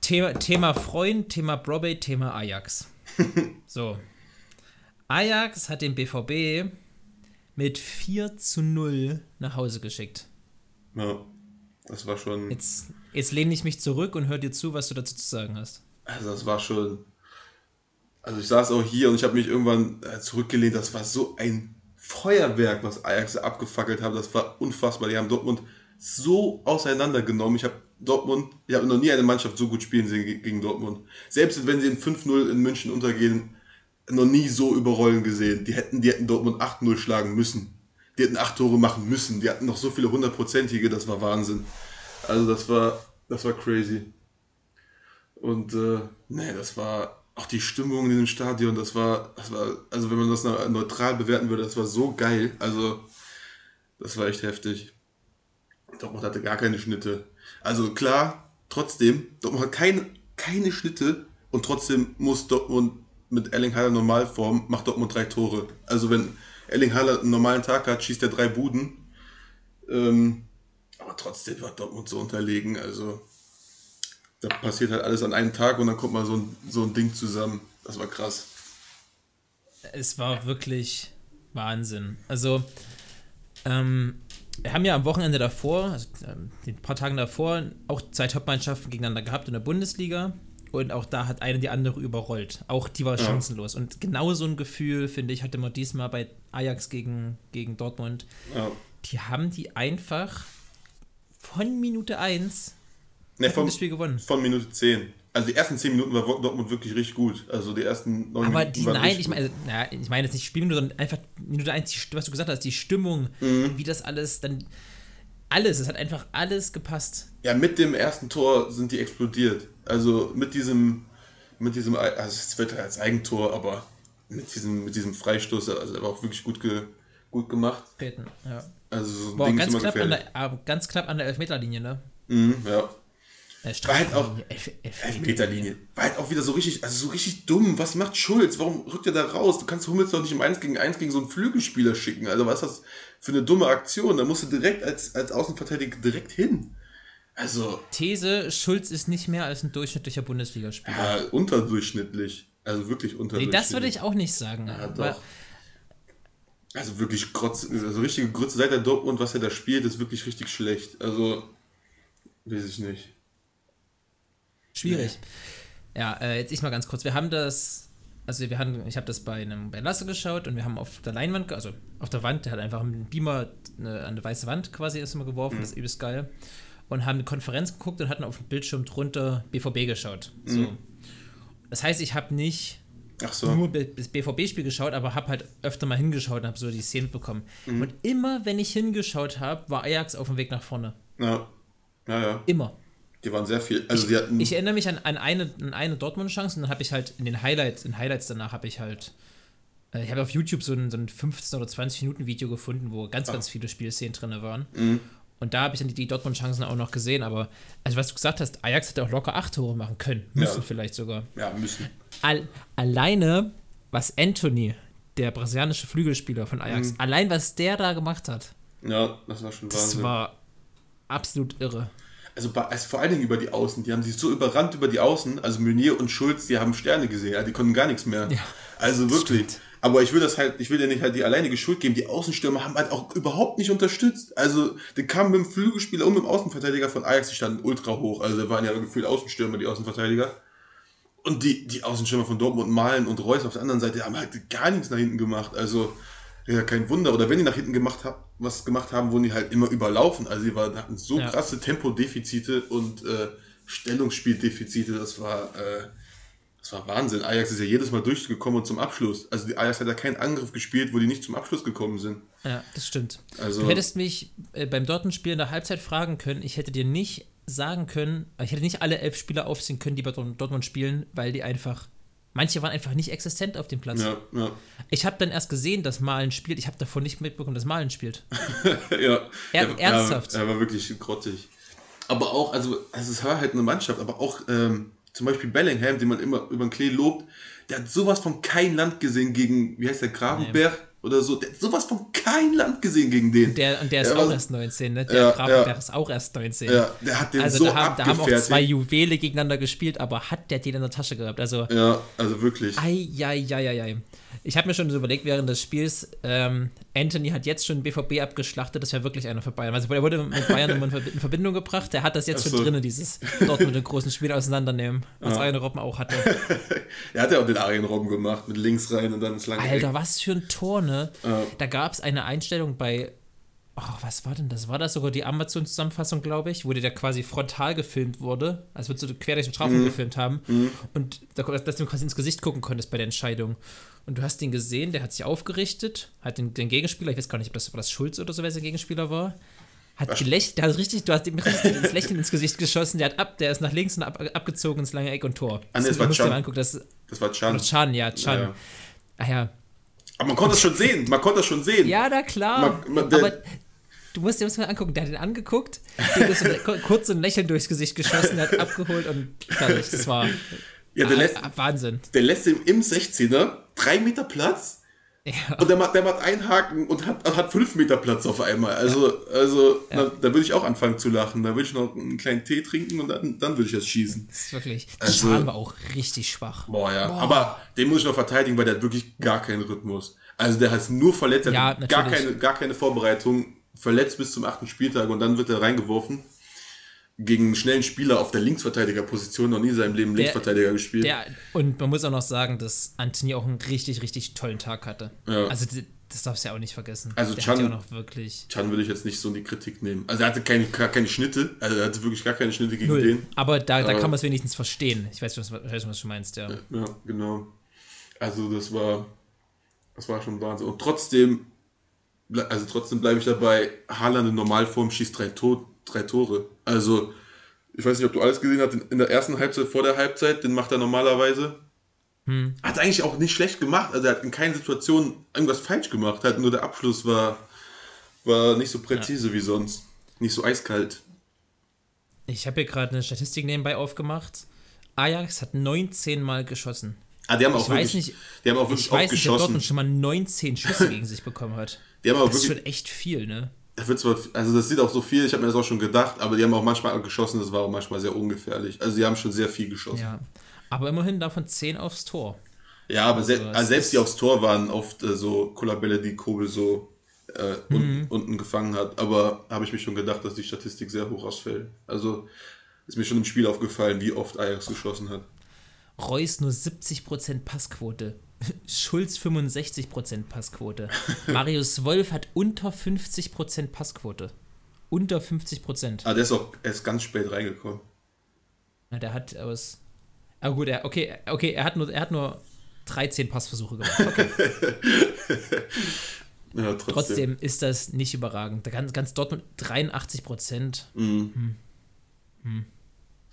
Thema, Thema Freund, Thema Brobey, Thema Ajax. so. Ajax hat den BVB mit 4 zu 0 nach Hause geschickt. Ja, das war schon. Jetzt, jetzt lehne ich mich zurück und höre dir zu, was du dazu zu sagen hast. Also das war schon. Also ich saß auch hier und ich habe mich irgendwann äh, zurückgelehnt. Das war so ein Feuerwerk, was Ajax abgefackelt hat. Das war unfassbar. Die haben Dortmund so auseinandergenommen. Ich habe Dortmund, ich habe noch nie eine Mannschaft so gut spielen sehen ge- gegen Dortmund. Selbst wenn sie in 5-0 in München untergehen, noch nie so überrollen gesehen. Die hätten, die hätten Dortmund 8-0 schlagen müssen. Die hätten 8 Tore machen müssen. Die hatten noch so viele hundertprozentige, das war Wahnsinn. Also das war Das war crazy. Und äh, nee, das war auch die Stimmung in dem Stadion, das war, das war, also wenn man das neutral bewerten würde, das war so geil. Also, das war echt heftig. Dortmund hatte gar keine Schnitte. Also klar, trotzdem, Dortmund hat keine, keine Schnitte und trotzdem muss Dortmund mit Erling Haaland Normalform, macht Dortmund drei Tore. Also wenn Erling Haaland einen normalen Tag hat, schießt er drei Buden. Ähm, aber trotzdem war Dortmund so unterlegen. Also da passiert halt alles an einem Tag und dann kommt mal so ein, so ein Ding zusammen. Das war krass. Es war wirklich Wahnsinn. Also, ähm, wir haben ja am Wochenende davor, also ähm, den paar Tagen davor, auch zwei Top-Mannschaften gegeneinander gehabt in der Bundesliga. Und auch da hat eine die andere überrollt. Auch die war ja. chancenlos. Und genau so ein Gefühl, finde ich, hatte man diesmal bei Ajax gegen, gegen Dortmund. Ja. Die haben die einfach von Minute 1 nee, vom, das Spiel gewonnen. Von Minute 10. Also die ersten 10 Minuten war Dortmund wirklich richtig gut. Also die ersten 9 Aber die, nein, ich meine, also, ich meine jetzt nicht Spielminute, sondern einfach Minute 1, die, was du gesagt hast, die Stimmung, mhm. wie das alles dann. Alles, es hat einfach alles gepasst. Ja, mit dem ersten Tor sind die explodiert. Also mit diesem, mit diesem, also es wird als Eigentor, aber mit diesem, mit diesem Freistoß, also er war auch wirklich gut, ge, gut gemacht. Beten, ja. Also so Boah, ganz, knapp an der, ganz knapp an der Elfmeterlinie, ne? Mhm, ja. Äh, war halt auch Elfmeterlinie. War halt auch wieder so richtig, also so richtig dumm. Was macht Schulz? Warum rückt er da raus? Du kannst Hummels doch nicht im 1 gegen 1 gegen so einen Flügelspieler schicken. Also was ist das für eine dumme Aktion? Da musst du direkt als, als Außenverteidiger direkt hin. Also. These, Schulz ist nicht mehr als ein durchschnittlicher Bundesligaspieler. Ja, unterdurchschnittlich. Also wirklich unterdurchschnittlich. Nee, das würde ich auch nicht sagen. Ja, doch. Also wirklich Grotz, also richtige Grütze. Seit der Dortmund, was er da spielt, ist wirklich richtig schlecht. Also, weiß ich nicht. Schwierig. Nee. Ja, äh, jetzt ich mal ganz kurz. Wir haben das, also wir haben, ich habe das bei einem bei Lasse geschaut und wir haben auf der Leinwand, also auf der Wand, der hat einfach einen Beamer eine, an eine weiße Wand quasi erstmal geworfen, mhm. das ist übelst geil. Und haben eine Konferenz geguckt und hatten auf dem Bildschirm drunter BVB geschaut. Mhm. So. Das heißt, ich habe nicht so. nur das BVB-Spiel geschaut, aber habe halt öfter mal hingeschaut und habe so die Szene bekommen. Mhm. Und immer, wenn ich hingeschaut habe, war Ajax auf dem Weg nach vorne. Ja. Ja, ja. Immer. Die waren sehr viel. Also ich, hatten ich erinnere mich an, an eine, an eine Dortmund-Chance und dann habe ich halt in den Highlights, in Highlights danach habe ich halt. Äh, ich habe auf YouTube so ein, so ein 15 oder 20 Minuten Video gefunden, wo ganz, Ach. ganz viele Spielszenen drin waren. Mhm. Und da habe ich dann die, die Dortmund-Chancen auch noch gesehen. Aber, also was du gesagt hast, Ajax hätte auch locker acht Tore machen können. Müssen ja. vielleicht sogar. Ja, müssen. All, alleine, was Anthony, der brasilianische Flügelspieler von Ajax, mhm. allein was der da gemacht hat. Ja, das war schon Wahnsinn. Das war absolut irre also, also, vor allen Dingen über die Außen, die haben sich so überrannt über die Außen, also Meunier und Schulz, die haben Sterne gesehen, ja, die konnten gar nichts mehr. Ja, also wirklich. Stimmt. Aber ich will das halt, ich will dir nicht halt die alleinige Schuld geben. Die Außenstürmer haben halt auch überhaupt nicht unterstützt. Also, die kamen mit dem Flügelspieler und mit dem Außenverteidiger von Ajax, die standen ultra hoch. Also, da waren ja gefühlt Außenstürmer, die Außenverteidiger. Und die, die Außenstürmer von Dortmund, Malen und Reus auf der anderen Seite haben halt gar nichts nach hinten gemacht. Also, ja, kein Wunder. Oder wenn die nach hinten gemacht haben, was gemacht haben, wurden die halt immer überlaufen. Also die hatten so ja. krasse Tempodefizite und äh, Stellungsspieldefizite, das war, äh, das war Wahnsinn. Ajax ist ja jedes Mal durchgekommen und zum Abschluss. Also die Ajax hat ja keinen Angriff gespielt, wo die nicht zum Abschluss gekommen sind. Ja, das stimmt. Also, du hättest mich äh, beim Dortmund-Spiel in der Halbzeit fragen können, ich hätte dir nicht sagen können, ich hätte nicht alle elf Spieler aufziehen können, die bei Dortmund spielen, weil die einfach Manche waren einfach nicht existent auf dem Platz. Ja, ja. Ich habe dann erst gesehen, dass Malen spielt. Ich habe davon nicht mitbekommen, dass Malen spielt. ja. Er, ernsthaft. Er, er, war wirklich grottig. Aber auch, also, also es war halt eine Mannschaft, aber auch ähm, zum Beispiel Bellingham, den man immer über den Klee lobt, der hat sowas von kein Land gesehen gegen, wie heißt der, Grabenberg? Nee oder so. Der hat sowas von kein Land gesehen gegen den. Der, und der ist ja, auch erst 19, ne? Der ja, Graf, ja. der ist auch erst 19. Ja, der hat den also so da haben, da haben auch zwei Juwele gegeneinander gespielt, aber hat der den in der Tasche gehabt? Also, ja, also wirklich. Ei, ei, ei, ei, ei. Ich habe mir schon so überlegt während des Spiels, ähm, Anthony hat jetzt schon BVB abgeschlachtet, das wäre wirklich einer für Bayern. Also er wurde mit Bayern immer in Verbindung gebracht, der hat das jetzt so. schon drin, dieses dort mit dem großen Spiel auseinandernehmen, was ja. Arjen Robben auch hatte. er hat ja auch den Arjen Robben gemacht, mit links rein und dann ins lange Alter, Eck. was für ein Tor, ne? Ja. Da gab es eine Einstellung bei Oh, was war denn das? War das sogar die Amazon-Zusammenfassung, glaube ich, wo der quasi frontal gefilmt wurde, als würdest du quer durch den Strafraum mhm. gefilmt haben mhm. und da, dass du quasi ins Gesicht gucken konntest bei der Entscheidung. Und du hast ihn gesehen, der hat sich aufgerichtet, hat den, den Gegenspieler, ich weiß gar nicht, ob das, war das Schulz oder so, wer sein Gegenspieler war, hat gelächelt, der hat richtig, du hast ihm richtig das Lächeln ins Gesicht geschossen, der hat ab, der ist nach links und ab, abgezogen ins lange Eck und Tor. Ah, nee, das du war musst dir Chan. mal angucken, das, Das war Chan. Chan, ja, Chan. Ja. Ach ja. Aber man konnte das schon sehen. Man konnte das schon sehen. Ja, na klar. Man- man- aber du musst dir das mal angucken, der hat ihn angeguckt, dem ist so kurz ein Lächeln durchs Gesicht geschossen, der hat abgeholt und fertig. Das war Ja, der, ah, lässt, ah, Wahnsinn. der lässt ihm im 16er drei Meter Platz Ja. und der macht, der macht einen Haken und hat, hat fünf Meter Platz auf einmal. Also, also Ja. Da, da würde ich auch anfangen zu lachen. Da würde ich noch einen kleinen Tee trinken und dann, dann würde ich das schießen. Das ist wirklich. Also- Chan war auch richtig schwach. Boah, ja. Aber den muss ich noch verteidigen, weil der hat wirklich gar keinen Rhythmus. Also der hat nur verletzt, der Ja, hat gar keine, gar keine Vorbereitung, verletzt bis zum achten Spieltag und dann wird er reingeworfen. Gegen einen schnellen Spieler auf der Linksverteidigerposition, noch nie in seinem Leben Der- Linksverteidiger gespielt. Der, und man muss auch noch sagen, dass Anthony auch einen richtig, richtig tollen Tag hatte. Ja. Also das darfst du ja auch nicht vergessen. Also der Chan- ja noch wirklich Chan würde ich jetzt nicht so in die Kritik nehmen. Also er hatte keine, gar keine Schnitte, also er hatte wirklich gar keine Schnitte gegen null. den. Aber da, da Aber- kann man es wenigstens verstehen. Ich weiß, was, weiß, was du meinst, ja. Ja, genau. Also das war, das war schon Wahnsinn. Und trotzdem, also trotzdem bleibe ich dabei, Haaland in Normalform schießt drei, Tor, drei Tore. Also, ich weiß nicht, ob du alles gesehen hast, in, der ersten Halbzeit, vor der Halbzeit, den macht er normalerweise. Hm. Hat eigentlich auch nicht schlecht gemacht, also er hat in keiner Situation irgendwas falsch gemacht, halt nur der Abschluss war, war nicht so präzise wie sonst. Nicht so eiskalt. Ich habe hier gerade eine Statistik nebenbei aufgemacht. Ajax hat 19 Mal geschossen. Ah, die haben auch Ich weiß wirklich, nicht, die haben auch wirklich ich weiß nicht, ob geschossen. Dortmund schon mal 19 Schüsse gegen sich bekommen hat. Die haben aber Das ist wirklich, schon echt viel, ne? Da wird zwar, also das sieht auch so viel, ich habe mir das auch schon gedacht, aber die haben auch manchmal geschossen, das war auch manchmal sehr ungefährlich. Also die haben schon sehr viel geschossen. Ja, Ja. Aber immerhin davon 10 aufs Tor. aber se Also das also selbst die aufs Tor waren oft äh, so Kullerbälle, die Kobel so äh, un Mhm. unten gefangen hat. Aber habe ich mir schon gedacht, dass die Statistik sehr hoch ausfällt. Also ist mir schon im Spiel aufgefallen, wie oft Ajax geschossen hat. Reus nur 70% Passquote. Schulz 65% Passquote. Marius Wolf hat unter 50% Passquote. Unter 50%. Aber der ist auch erst ganz spät reingekommen. Na, der hat aus. Ah gut, er, okay, okay, er hat nur, er hat nur 13 Passversuche gemacht. Okay. Ja, trotzdem. Trotzdem ist das nicht überragend. Da Ganz, ganz Dortmund 83 Prozent.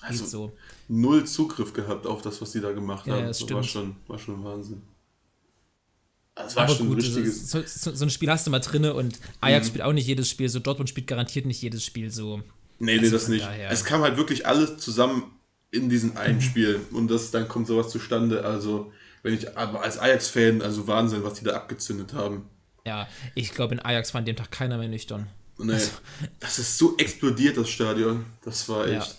also Geht so. null Zugriff gehabt auf das, was die da gemacht Ja, haben. ja, das das war schon, war schon Wahnsinn. Das war Aber schon gut, das richtiges. ist, so, so, so ein Spiel hast du mal drinne und Ajax Mhm. spielt auch nicht jedes Spiel so. Dortmund spielt garantiert nicht jedes Spiel so. Nee, nee, Also das von nicht. daher- Es kam halt wirklich alles zusammen in diesem Mhm. einen Spiel und das, dann kommt sowas zustande. Also, wenn ich aber als Ajax-Fan, also Wahnsinn, was die da abgezündet haben. Ja, ich glaube, in Ajax war an dem Tag keiner mehr nüchtern. Nee, Also das ist so explodiert, das Stadion. Das war Ja. echt,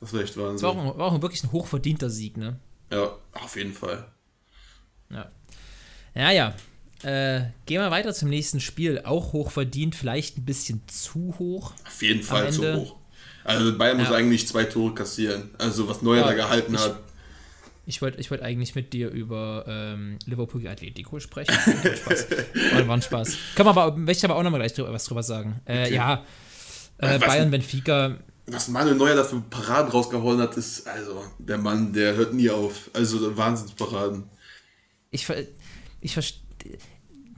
das war echt Es war auch, Wahnsinn. war auch wirklich ein hochverdienter Sieg, ne? Ja, auf jeden Fall. Ja. Ja, ja. Äh, gehen wir weiter zum nächsten Spiel. Auch hochverdient, vielleicht ein bisschen zu hoch. Auf jeden Fall zu hoch. Also Bayern muss Ja. eigentlich zwei Tore kassieren. Also was Neuer Ja, da gehalten ich- hat. Ich wollte ich wollt eigentlich mit dir über ähm, Liverpool gegen Atletico sprechen. War ein Spaß. War, war ein Spaß. Kann man aber, möchte ich aber auch nochmal gleich drüber, was drüber sagen. Äh, Okay. Ja, äh, Bayern, Benfica, Was Manuel Neuer da für Paraden rausgehauen hat, ist, also, der Mann, der hört nie auf. Also Wahnsinnsparaden. ich, ver- ich verstehe.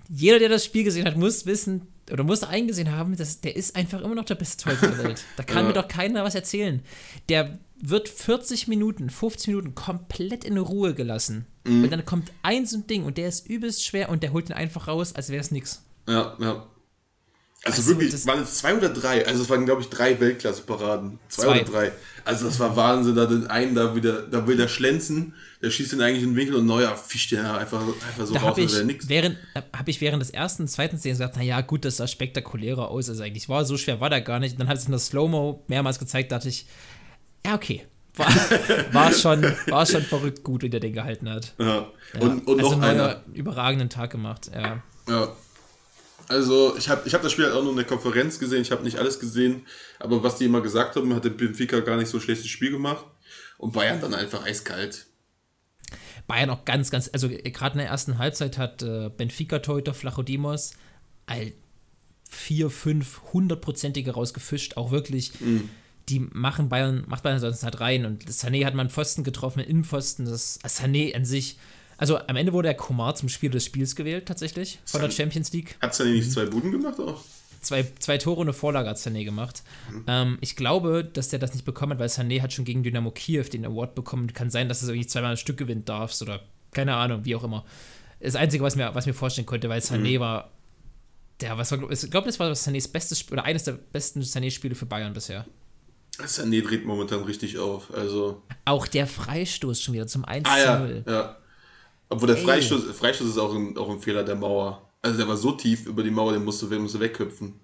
Jeder, der das Spiel gesehen hat, muss wissen oder muss eingesehen haben, dass der ist einfach immer noch der beste Torhüter der Welt. Da kann Ja. mir doch keiner was erzählen. Der wird 40 Minuten, 15 Minuten komplett in Ruhe gelassen. Mhm. Und dann kommt ein so ein Ding und der ist übelst schwer und der holt ihn einfach raus, als wäre es nix. Ja, ja. Also, Also, wirklich, waren es zwei oder drei? Also es waren, glaube ich, drei Weltklasse-Paraden. Zwei, Zwei. oder drei. Also das war Wahnsinn, da den einen da wieder, da will der schlenzen, der schießt ihn eigentlich in den Winkel und Neuer fischt den einfach, einfach so Da raus, habe als ich, nix. während, hab ich während des ersten und zweiten Szenen gesagt, naja, gut, das sah spektakulärer aus als eigentlich war. So schwer war der gar nicht. Und dann hat es in der Slow-Mo mehrmals gezeigt, dachte ich, ja, okay. War, war, schon, war schon verrückt gut, wie der den gehalten hat. Ja. Ja. Und, und also noch einer. einen überragenden Tag gemacht, ja. Ja. Also, ich habe ich hab das Spiel halt auch nur in der Konferenz gesehen, ich habe nicht alles gesehen, aber was die immer gesagt haben, hat der Benfica gar nicht so ein schlechtes Spiel gemacht. Und Bayern dann einfach eiskalt. Bayern auch ganz, ganz, also äh, gerade in der ersten Halbzeit hat äh, Benfica-Torhüter Flachodimos all vier, fünf hundertprozentige rausgefischt, auch wirklich. Die machen Bayern, macht Bayern sonst halt rein und Sané hat mal einen Pfosten getroffen, einen Innenpfosten. Das Sané an sich, also am Ende wurde der Komar zum Spiel des Spiels gewählt, tatsächlich, von der Sané- Champions League. Hat es dann nicht zwei Buden gemacht auch? zwei, zwei Tore und eine Vorlage hat Sané gemacht. Mhm. Ähm, ich glaube, dass der das nicht bekommen hat, weil Sané hat schon gegen Dynamo Kiew den Award bekommen. Kann sein, dass du irgendwie zweimal ein Stück gewinnen darfst oder keine Ahnung, wie auch immer. Das Einzige, was mir, was mir vorstellen konnte, weil Sané mhm. war der, was war, ich glaube, das war Sanés bestes Spiel oder eines der besten Sané-Spiele für Bayern bisher. Sané dreht momentan richtig auf. Also auch der Freistoß schon wieder zum 1 ah, ja, 0. Ja. Obwohl der Freistoß, Freistoß ist auch ein, auch ein Fehler der Mauer. Also der war so tief über die Mauer, den musst du, musst du wegköpfen.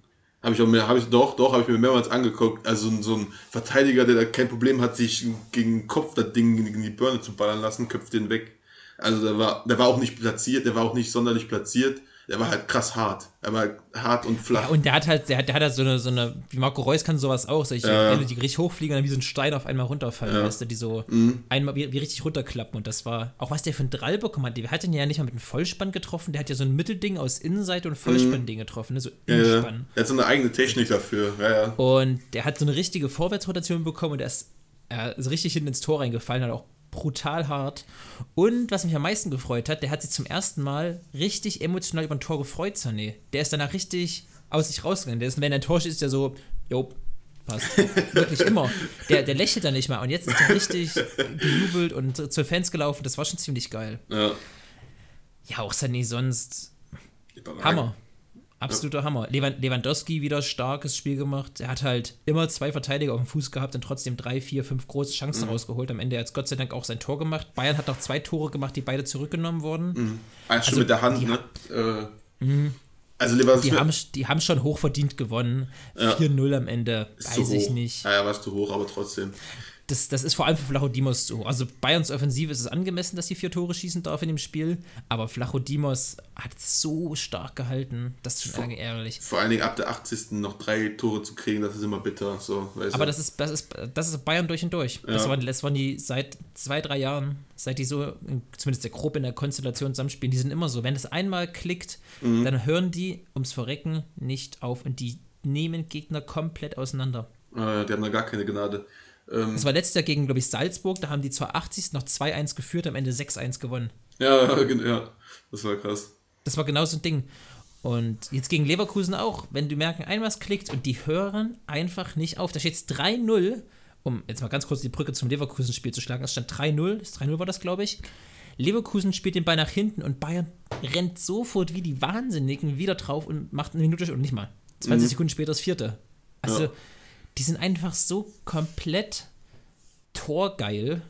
Habe ich auch mehr, habe ich doch, doch, habe ich mir mehrmals angeguckt. Also so ein Verteidiger, der da kein Problem hat, sich gegen den Kopf das Ding gegen die Birne zu ballern lassen, köpft den weg. Also der war, der war auch nicht platziert, der war auch nicht sonderlich platziert der war halt krass hart. Er war hart und flach. Ja, und der hat halt, der hat, der hat halt so eine, so eine, wie Marco Reus kann sowas auch, solche ja. Bälle, die richtig hochfliegen und dann wie so ein Stein auf einmal runterfallen, ja. weißt du, die so mhm. einmal wie, wie, richtig runterklappen. Und das war, auch was der für ein Drall bekommen hat, der hat den ja nicht mal mit einem Vollspann getroffen, der hat ja so ein Mittelding aus Innenseite und Vollspann-Ding getroffen, ne? so Innenspann. Ja, der hat so eine eigene Technik dafür, ja, ja. Und der hat so eine richtige Vorwärtsrotation bekommen und er ist, er ist richtig hinten ins Tor reingefallen, hat auch brutal hart. Und was mich am meisten gefreut hat, der hat sich zum ersten Mal richtig emotional über ein Tor gefreut, Sané. Der ist danach richtig aus sich rausgegangen. Der ist, wenn er enttäuscht ist, der so, jo, passt. Wirklich immer. Der, der lächelt da nicht mal. Und jetzt ist er richtig gejubelt und zu Fans gelaufen. Das war schon ziemlich geil. Ja. Ja, auch Sané sonst. Hammer. Absoluter ja. Hammer. Lewandowski wieder starkes Spiel gemacht. Er hat halt immer zwei Verteidiger auf dem Fuß gehabt und trotzdem drei, vier, fünf große Chancen mhm. rausgeholt. Am Ende hat es Gott sei Dank auch sein Tor gemacht. Bayern hat noch zwei Tore gemacht, die beide zurückgenommen wurden. Mhm. Also, schon mit der Hand, die, ne? Äh, mhm. Also Lewandowski. Die haben, die haben schon hochverdient gewonnen. Ja. 4-0 am Ende, Ist weiß ich nicht. Ja, ja, war zu hoch, aber trotzdem das, das ist vor allem für Flachodimos so. Also Bayerns Offensive ist es angemessen, dass sie vier Tore schießen darf in dem Spiel, aber Flachodimos hat so stark gehalten, das ist schon vor, ärgerlich. Vor allen Dingen ab der 80. noch drei Tore zu kriegen, das ist immer bitter. So, aber das ist, das, ist, das ist Bayern durch und durch. Ja. Das, waren, das waren die seit zwei, drei Jahren, seit die so, zumindest der grob in der Konstellation zusammenspielen, die sind immer so. Wenn es einmal klickt, mhm. dann hören die ums Verrecken nicht auf und die nehmen Gegner komplett auseinander. Ah, die haben da gar keine Gnade. Ähm, das war letztes Jahr gegen, glaube ich, Salzburg. Da haben die zwar 80 noch 2-1 geführt, am Ende 6-1 gewonnen. Ja, ja, das war krass. Das war genau so ein Ding. Und jetzt gegen Leverkusen auch. Wenn du merken, ein was klickt und die hören einfach nicht auf. Da steht es 3-0. Um jetzt mal ganz kurz die Brücke zum Leverkusen-Spiel zu schlagen. Es stand 3-0. 3-0 war das, glaube ich. Leverkusen spielt den Ball nach hinten und Bayern rennt sofort wie die Wahnsinnigen wieder drauf und macht eine Minute und nicht mal. 20 mhm. Sekunden später das vierte. Also, ja die sind einfach so komplett torgeil.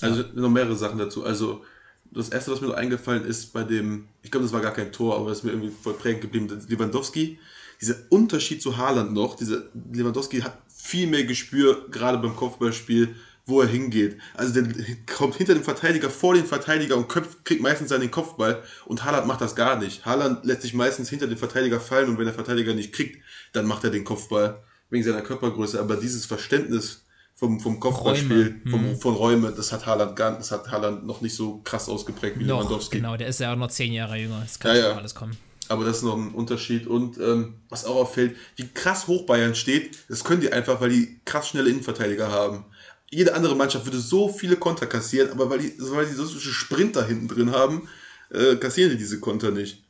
Also ja. noch mehrere Sachen dazu. Also das erste, was mir so eingefallen ist bei dem, ich glaube, das war gar kein Tor, aber das ist mir irgendwie voll prägend geblieben, Lewandowski. Dieser Unterschied zu Haaland noch, dieser Lewandowski hat viel mehr Gespür, gerade beim Kopfballspiel, wo er hingeht. Also der kommt hinter dem Verteidiger, vor den Verteidiger und köpft, kriegt meistens seinen Kopfball und Haaland macht das gar nicht. Haaland lässt sich meistens hinter den Verteidiger fallen und wenn der Verteidiger nicht kriegt, dann macht er den Kopfball wegen seiner Körpergröße, aber dieses Verständnis vom, vom Kopfballspiel, vom, hm. von Räume, das hat Haaland gar, das hat Haaland noch nicht so krass ausgeprägt wie noch, Lewandowski. Genau, der ist ja auch noch zehn Jahre jünger. Das kann ja, ja. alles kommen. Aber das ist noch ein Unterschied. Und ähm, was auch auffällt, wie krass hoch Bayern steht, das können die einfach, weil die krass schnelle Innenverteidiger haben. Jede andere Mannschaft würde so viele Konter kassieren, aber weil die, weil die so viele Sprinter hinten drin haben, äh, kassieren die diese Konter nicht.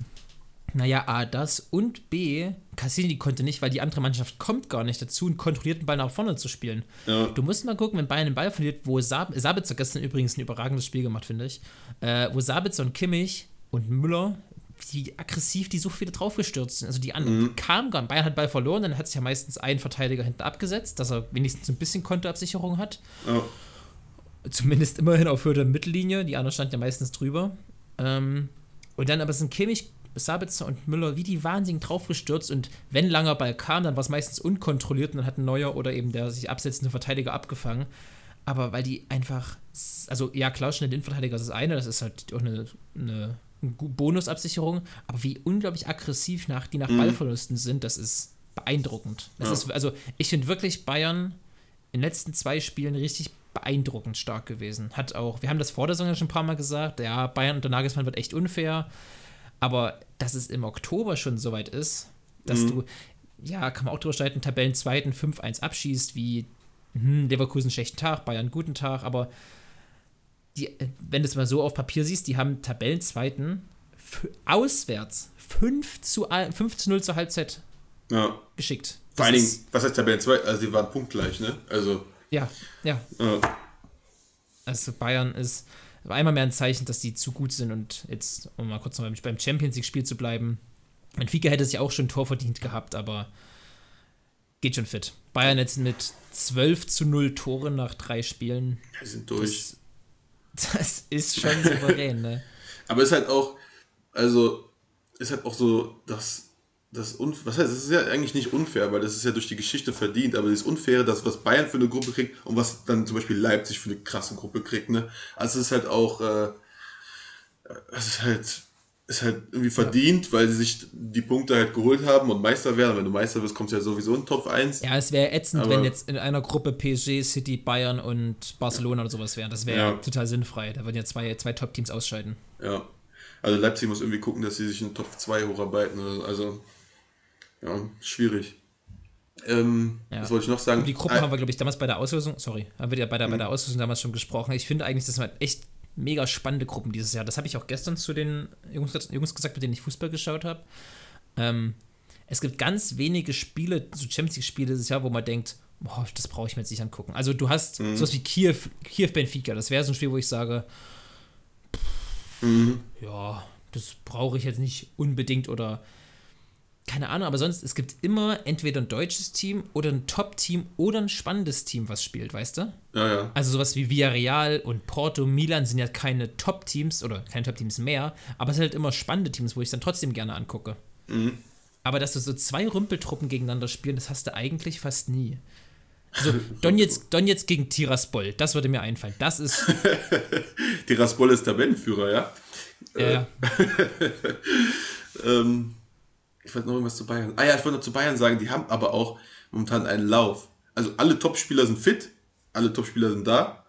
Naja, A, das und B, Cassini konnte nicht, weil die andere Mannschaft kommt gar nicht dazu, einen kontrollierten Ball nach vorne zu spielen. Ja. Du musst mal gucken, wenn Bayern den Ball verliert, wo Sab Sabitzer gestern übrigens ein überragendes Spiel gemacht, finde ich, äh, wo Sabitzer und Kimmich und Müller, wie aggressiv die so viele draufgestürzt sind. Also die anderen mhm. kamen gar nicht. Bayern hat Ball verloren, dann hat sich ja meistens ein Verteidiger hinten abgesetzt, dass er wenigstens ein bisschen Kontoabsicherung hat. Ja. Zumindest immerhin auf Höhe der Mittellinie, die anderen standen ja meistens drüber. Ähm, und dann aber sind Kimmich Sabitzer und Müller wie die Wahnsinnigen draufgestürzt und wenn langer Ball kam, dann war es meistens unkontrolliert und dann hat ein neuer oder eben der sich absetzende Verteidiger abgefangen. Aber weil die einfach, also ja klar, schnell den Verteidiger ist das eine, das ist halt auch eine, eine, Bonusabsicherung, aber wie unglaublich aggressiv nach, die nach mhm. Ballverlusten sind, das ist beeindruckend. Das ja. ist, also ich finde wirklich Bayern in den letzten zwei Spielen richtig beeindruckend stark gewesen. Hat auch, wir haben das vor der Saison schon ein paar Mal gesagt, ja, Bayern unter Nagelsmann wird echt unfair. Aber dass es im Oktober schon soweit ist, dass mhm. du, ja, kann man auch drüber streiten, Tabellenzweiten 5-1 abschießt, wie hm, Leverkusen schlechten Tag, Bayern guten Tag, aber die, wenn du es mal so auf Papier siehst, die haben Tabellenzweiten auswärts 5 zu, 5 zu 0 zur Halbzeit Ja. geschickt. Vor Das allen Dingen, was heißt Tabellen 2? Also, die waren punktgleich, ne? Also, Ja, ja. ja. Also Bayern ist einmal mehr ein Zeichen, dass die zu gut sind und jetzt, um mal kurz noch beim- Champions League-Spiel zu bleiben. Benfica hätte sich auch schon ein Tor verdient gehabt, aber geht schon fit. Bayern jetzt mit 12 zu 0 Toren nach drei Spielen. die sind durch. Das, das ist schon souverän, ne? Aber ist halt auch, also, ist halt auch so, dass das un was heißt, das ist ja eigentlich nicht unfair, weil das ist ja durch die Geschichte verdient, aber das Unfaire, das, was Bayern für eine Gruppe kriegt und was dann zum Beispiel Leipzig für eine krasse Gruppe kriegt, ne? Also es ist halt auch, äh, es ist halt, ist halt irgendwie verdient, weil sie sich die Punkte halt geholt haben und Meister werden. Wenn du Meister wirst, kommst du ja sowieso in Top 1. Ja, es wäre ätzend, wenn jetzt in einer Gruppe PSG, City, Bayern und Barcelona oder sowas wären. Das wäre Ja. total sinnfrei. Da würden ja zwei, zwei Top-Teams ausscheiden. Ja. Also Leipzig muss irgendwie gucken, dass sie sich in Top 2 hocharbeiten. Also, ja, schwierig. Ähm, Ja. Was wollte ich noch sagen? Über die Gruppen Ah, haben wir, glaube ich, damals bei der Auslösung, sorry, haben wir ja bei der, bei der Auslösung damals schon gesprochen. Ich finde eigentlich, das sind halt echt mega spannende Gruppen dieses Jahr. Das habe ich auch gestern zu den Jungs, Jungs gesagt, mit denen ich Fußball geschaut habe. Ähm, es gibt ganz wenige Spiele, so Champions League-Spiele dieses Jahr, wo man denkt, boah, das brauche ich mir jetzt nicht angucken. Also du hast sowas wie Kiew, Kiew Benfica, das wäre so ein Spiel, wo ich sage, Mhm. ja, das brauche ich jetzt nicht unbedingt oder keine Ahnung, aber sonst, es gibt immer entweder ein deutsches Team oder ein Top-Team oder ein spannendes Team, was spielt, weißt du? Ja, ja. Also sowas wie Villarreal und Porto, Milan sind ja keine Top-Teams oder keine Top-Teams mehr, aber es sind halt immer spannende Teams, wo ich dann trotzdem gerne angucke. Mhm. Aber dass du so zwei Rümpeltruppen gegeneinander spielen, das hast du eigentlich fast nie. Also Donetsk, Donetsk gegen Tiraspol, das würde mir einfallen. Das ist, Die Raspol ist Tabellenführer, ja. äh, Ähm, ich wollte noch irgendwas zu Bayern. Ah ja, ich wollte noch zu Bayern sagen, die haben aber auch momentan einen Lauf. Also alle Topspieler sind fit, alle Topspieler sind da.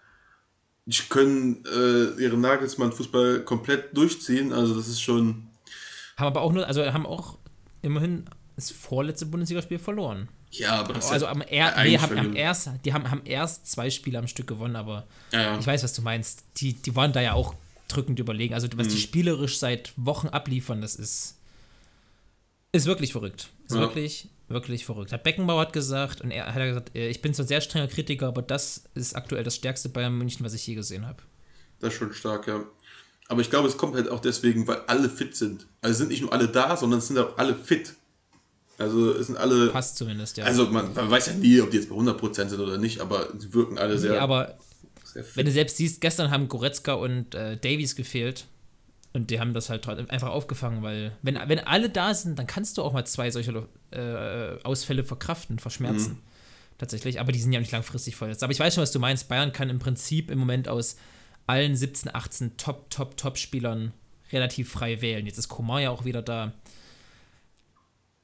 Die können äh, ihren Nagelsmann-Fußball komplett durchziehen. Also das ist schon. haben aber auch nur, also haben auch immerhin das vorletzte Bundesligaspiel verloren. Ja, aber das ist Also am, er, nee, haben, am erst, die haben, haben erst zwei Spiele am Stück gewonnen, aber Ja, ja. ich weiß, was du meinst. Die, die waren da ja auch drückend überlegen. Also was Mhm. die spielerisch seit Wochen abliefern, das ist, ist wirklich verrückt. Ist Ja. wirklich, wirklich verrückt. Hat Beckenbauer hat gesagt, und er hat gesagt, äh, ich bin zwar sehr strenger Kritiker, aber das ist aktuell das stärkste Bayern München, was ich je gesehen habe. Das ist schon stark, ja. Aber ich glaube, es kommt halt auch deswegen, weil alle fit sind. Also sind nicht nur alle da, sondern es sind auch alle fit. Also es sind alle. Passt zumindest, ja. Also man, man weiß ja nie, ob die jetzt bei 100% sind oder nicht, aber sie wirken alle sehr, nee, aber sehr fit. wenn du selbst siehst, gestern haben Goretzka und äh, Davies gefehlt. Und die haben das halt einfach aufgefangen, weil wenn, wenn alle da sind, dann kannst du auch mal zwei solche äh, Ausfälle verkraften, verschmerzen. Tatsächlich. Aber die sind ja nicht langfristig verletzt. Aber ich weiß schon, was du meinst. Bayern kann im Prinzip im Moment aus allen 17, 18 Top, Top, Top-Spielern relativ frei wählen. Jetzt ist Komar ja auch wieder da.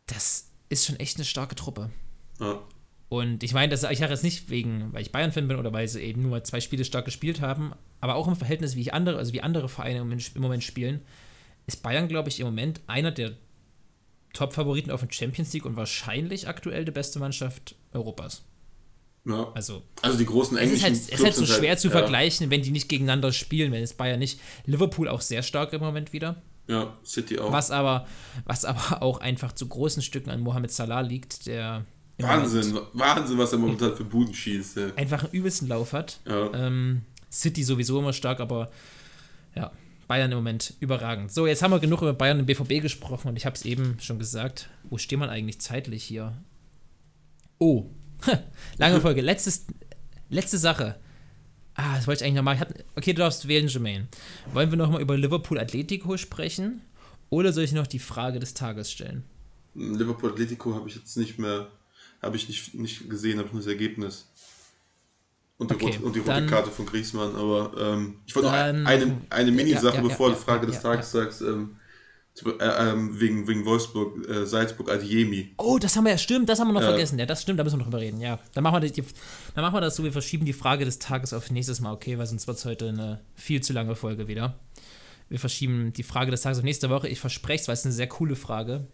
Das ist schon echt eine starke Truppe. Ja. Und ich meine, das ich sage jetzt nicht wegen, weil ich Bayern-Fan bin oder weil sie eben nur zwei Spiele stark gespielt haben, aber auch im Verhältnis, wie ich andere, also wie andere Vereine im Moment, im Moment spielen, ist Bayern, glaube ich, im Moment einer der Top-Favoriten auf den Champions League und wahrscheinlich aktuell die beste Mannschaft Europas. ja. Also Also die großen es ist englischen halt, es ist halt so sind schwer zu ja, vergleichen, wenn die nicht gegeneinander spielen, wenn es Bayern nicht. Liverpool auch sehr stark im Moment wieder. Ja, City auch. Was aber, was aber auch einfach zu großen Stücken an Mohamed Salah liegt, der Wahnsinn, Wahnsinn, was er momentan für Buden schießt. Ja. einfach einen übelsten Lauf hat. Ja. Ähm, City sowieso immer stark, aber ja, Bayern im Moment überragend. So, jetzt haben wir genug über Bayern und BVB gesprochen und ich habe es eben schon gesagt. Wo steht man eigentlich zeitlich hier? Oh, lange Folge. Letztes, letzte Sache. Ah, das wollte ich eigentlich nochmal. Okay, du darfst wählen, Jermaine. Wollen wir nochmal über Liverpool Atletico sprechen? Oder soll ich noch die Frage des Tages stellen? Liverpool Atletico habe ich jetzt nicht mehr, habe ich nicht, nicht gesehen, habe ich nur das Ergebnis. Und die, Okay, rote, und die rote dann- Karte von Griezmann, aber ähm, ich wollte noch eine, eine Mini-Sache, Ja, ja, bevor ja, du die Frage des Tages sagst, ähm, äh, ähm, wegen, wegen Wolfsburg, äh, Salzburg, Adiemi. Oh, das haben wir ja, stimmt, das haben wir noch Ja. vergessen. Ja, das stimmt, da müssen wir noch drüber reden. Ja, dann machen wir, die, dann machen wir das so, wir verschieben die Frage des Tages auf nächstes Mal, okay, weil sonst wird es heute eine viel zu lange Folge wieder. Wir verschieben die Frage des Tages auf nächste Woche. Ich verspreche es, weil es eine sehr coole Frage.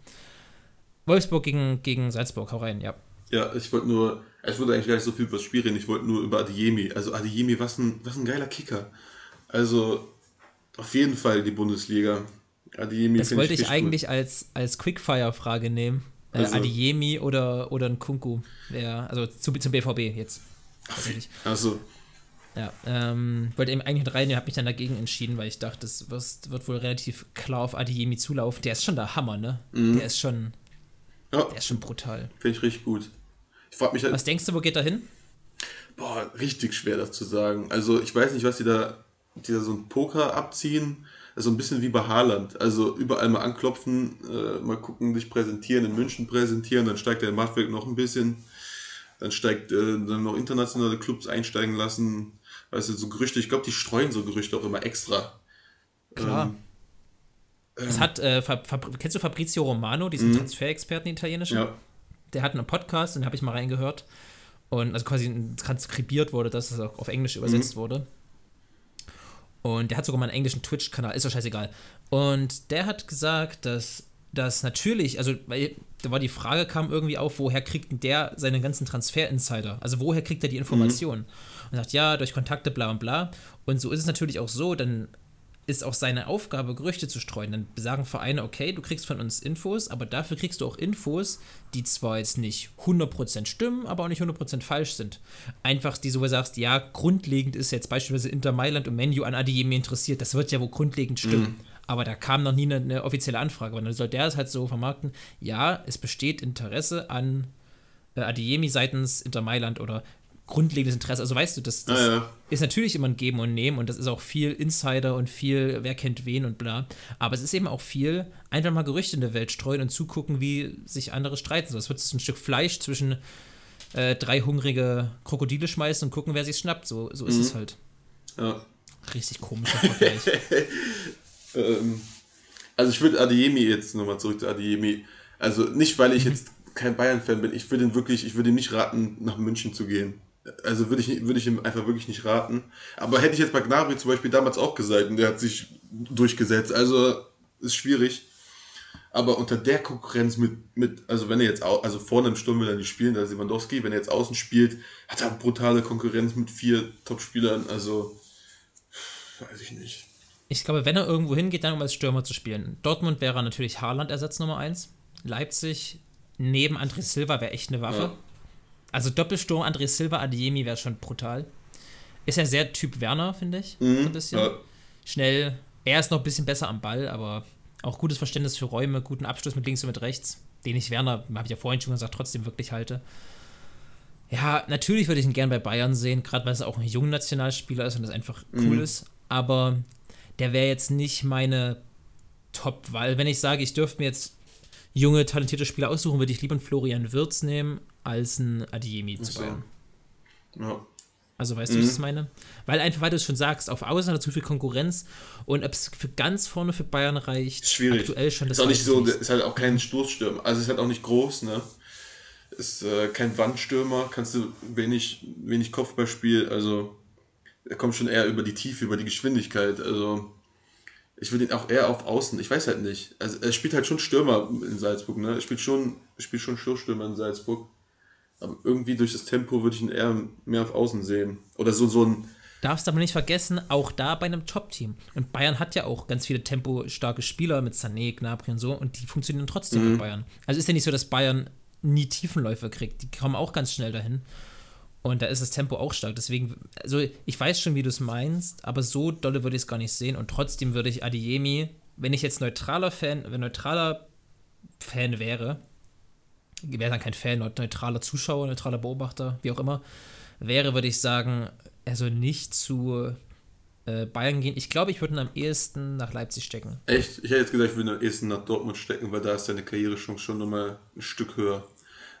Wolfsburg gegen, gegen Salzburg, hau rein, ja. Ja, ich wollte nur, ich wollte eigentlich gar nicht so viel über das Spiel reden, ich wollte nur über Adiemi. Also Adiemi, was ein, was ein geiler Kicker. Also auf jeden Fall die Bundesliga. Adiemi Das wollte ich richtig eigentlich als, als Quickfire-Frage nehmen. Äh, also, Adiemi oder, oder ein Kunku. Ja, also zu, zum BVB jetzt. Also. Ja, ähm, wollte eben eigentlich rein, habe mich dann dagegen entschieden, weil ich dachte, das wird, wird wohl relativ klar auf Adiemi zulaufen. Der ist schon der Hammer, ne? Mhm. Der ist schon. Ja. Der ist schon brutal. Finde ich richtig gut. Ich frage mich halt. Was denkst du, wo geht er hin? Boah, richtig schwer das zu sagen. Also ich weiß nicht, was die da, die da so ein Poker abziehen. Also ein bisschen wie bei Haaland. Also überall mal anklopfen, äh, mal gucken, sich präsentieren, in München präsentieren, dann steigt der Machtwerk noch ein bisschen. Dann steigt, äh, dann noch internationale Clubs einsteigen lassen. Weißt du, so Gerüchte, ich glaube, die streuen so Gerüchte auch immer extra. Klar. Ähm, das hat, äh, kennst du Fabrizio Romano, diesen mhm. Transferexperten italienischen? Ja. Der hat einen Podcast, den habe ich mal reingehört und also quasi transkribiert wurde, dass es auch auf Englisch übersetzt mhm. wurde. Und der hat sogar mal einen englischen Twitch-Kanal, ist doch scheißegal. Und der hat gesagt, dass das natürlich, also weil da war die Frage, kam irgendwie auf, woher kriegt denn der seine ganzen Transfer-Insider? Also woher kriegt er die Informationen? Mhm. Und sagt, ja, durch Kontakte, bla und bla. Und so ist es natürlich auch so, dann ist auch seine Aufgabe, Gerüchte zu streuen. Dann sagen Vereine, okay, du kriegst von uns Infos, aber dafür kriegst du auch Infos, die zwar jetzt nicht 100% stimmen, aber auch nicht 100% falsch sind. Einfach, die so sagst, ja, grundlegend ist jetzt beispielsweise Inter Mailand und Menu an Adeyemi interessiert. Das wird ja wohl grundlegend stimmen. Mhm. Aber da kam noch nie eine, eine offizielle Anfrage. Und dann soll der es halt so vermarkten, ja, es besteht Interesse an äh, Adeyemi seitens Inter Mailand oder grundlegendes Interesse. Also weißt du, das, das ja, ja. ist natürlich immer ein Geben und Nehmen und das ist auch viel Insider und viel, wer kennt wen und bla. Aber es ist eben auch viel, einfach mal Gerüchte in der Welt streuen und zugucken, wie sich andere streiten. So, es wird ein Stück Fleisch zwischen äh, drei hungrige Krokodile schmeißen und gucken, wer sich schnappt. So, so ist mhm. es halt. Ja. Richtig komischer Vergleich. ähm, also ich würde Adiemi jetzt nochmal zurück zu Adiemi. Also nicht, weil ich mhm. jetzt kein Bayern-Fan bin. Ich würde ihn wirklich, ich würde ihm nicht raten, nach München zu gehen. Also würde ich, würde ich ihm einfach wirklich nicht raten. Aber hätte ich jetzt bei Gnabry zum Beispiel damals auch gesagt und der hat sich durchgesetzt. Also ist schwierig. Aber unter der Konkurrenz mit, mit also wenn er jetzt, au, also vorne im Sturm will er nicht spielen, da ist Lewandowski, wenn er jetzt außen spielt, hat er brutale Konkurrenz mit vier Top-Spielern, also weiß ich nicht. Ich glaube, wenn er irgendwo hingeht, dann um als Stürmer zu spielen. Dortmund wäre natürlich Haaland-Ersatz Nummer 1. Leipzig neben André Silva wäre echt eine Waffe. Ja. Also Doppelsturm André Silva Adiemi wäre schon brutal. Ist ja sehr Typ Werner, finde ich. Mhm, so ein bisschen. Ja. Schnell. Er ist noch ein bisschen besser am Ball, aber auch gutes Verständnis für Räume, guten Abschluss mit links und mit rechts, den ich Werner, habe ich ja vorhin schon gesagt, trotzdem wirklich halte. Ja, natürlich würde ich ihn gern bei Bayern sehen, gerade weil es auch ein junger Nationalspieler ist und das einfach mhm. cool ist. Aber der wäre jetzt nicht meine Top-Wahl. Wenn ich sage, ich dürfte mir jetzt junge, talentierte Spieler aussuchen, würde ich lieber einen Florian Wirtz nehmen als ein Adiemi zu Bayern. Ja. Also weißt mhm. du, was ich meine? Weil einfach, weil du es schon sagst, auf Außen hat er zu viel Konkurrenz und ob es für ganz vorne für Bayern reicht, schwierig. aktuell schon das Ist auch nicht so, ist halt auch kein Stoßstürmer. Also ist halt auch nicht groß, ne? Ist äh, kein Wandstürmer, kannst du wenig, wenig Kopfballspiel, also er kommt schon eher über die Tiefe, über die Geschwindigkeit. Also ich würde ihn auch eher auf Außen, ich weiß halt nicht. Also er spielt halt schon Stürmer in Salzburg, ne? Er spielt schon, spielt schon Stoßstürmer in Salzburg. Aber irgendwie durch das Tempo würde ich ihn eher mehr auf Außen sehen. Oder so, so ein. Darfst aber nicht vergessen, auch da bei einem Top-Team. Und Bayern hat ja auch ganz viele tempostarke Spieler mit Sané, Gnabry und so, und die funktionieren trotzdem mhm. mit Bayern. Also ist ja nicht so, dass Bayern nie Tiefenläufe kriegt. Die kommen auch ganz schnell dahin. Und da ist das Tempo auch stark. Deswegen, also ich weiß schon, wie du es meinst, aber so dolle würde ich es gar nicht sehen. Und trotzdem würde ich Adiemi, wenn ich jetzt neutraler Fan, wenn neutraler Fan wäre, wäre dann kein Fan, neutraler Zuschauer, neutraler Beobachter, wie auch immer, wäre, würde ich sagen, also nicht zu äh, Bayern gehen. Ich glaube, ich würde ihn am ehesten nach Leipzig stecken. Echt? Ich hätte jetzt gesagt, ich würde am ehesten nach Dortmund stecken, weil da ist deine Karrierechance schon nochmal ein Stück höher.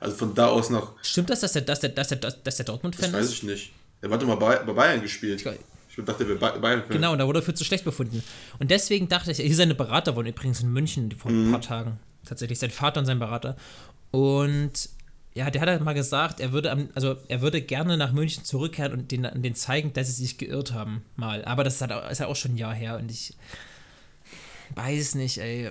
Also von da aus noch. Stimmt das, dass der, dass der, dass der, dass der Dortmund-Fan ist? Weiß ich nicht. Er hat doch mal bei, bei Bayern gespielt. Ich, ich dachte, er wäre Bayern-Fan. Genau, und da wurde er für zu schlecht befunden. Und deswegen dachte ich, hier seine Berater waren übrigens in München vor mhm. ein paar Tagen. Tatsächlich, sein Vater und sein Berater. Und ja, der hat halt mal gesagt, er würde, am, also er würde gerne nach München zurückkehren und den, den zeigen, dass sie sich geirrt haben, mal. Aber das ist halt, ist halt auch schon ein Jahr her und ich weiß nicht, ey.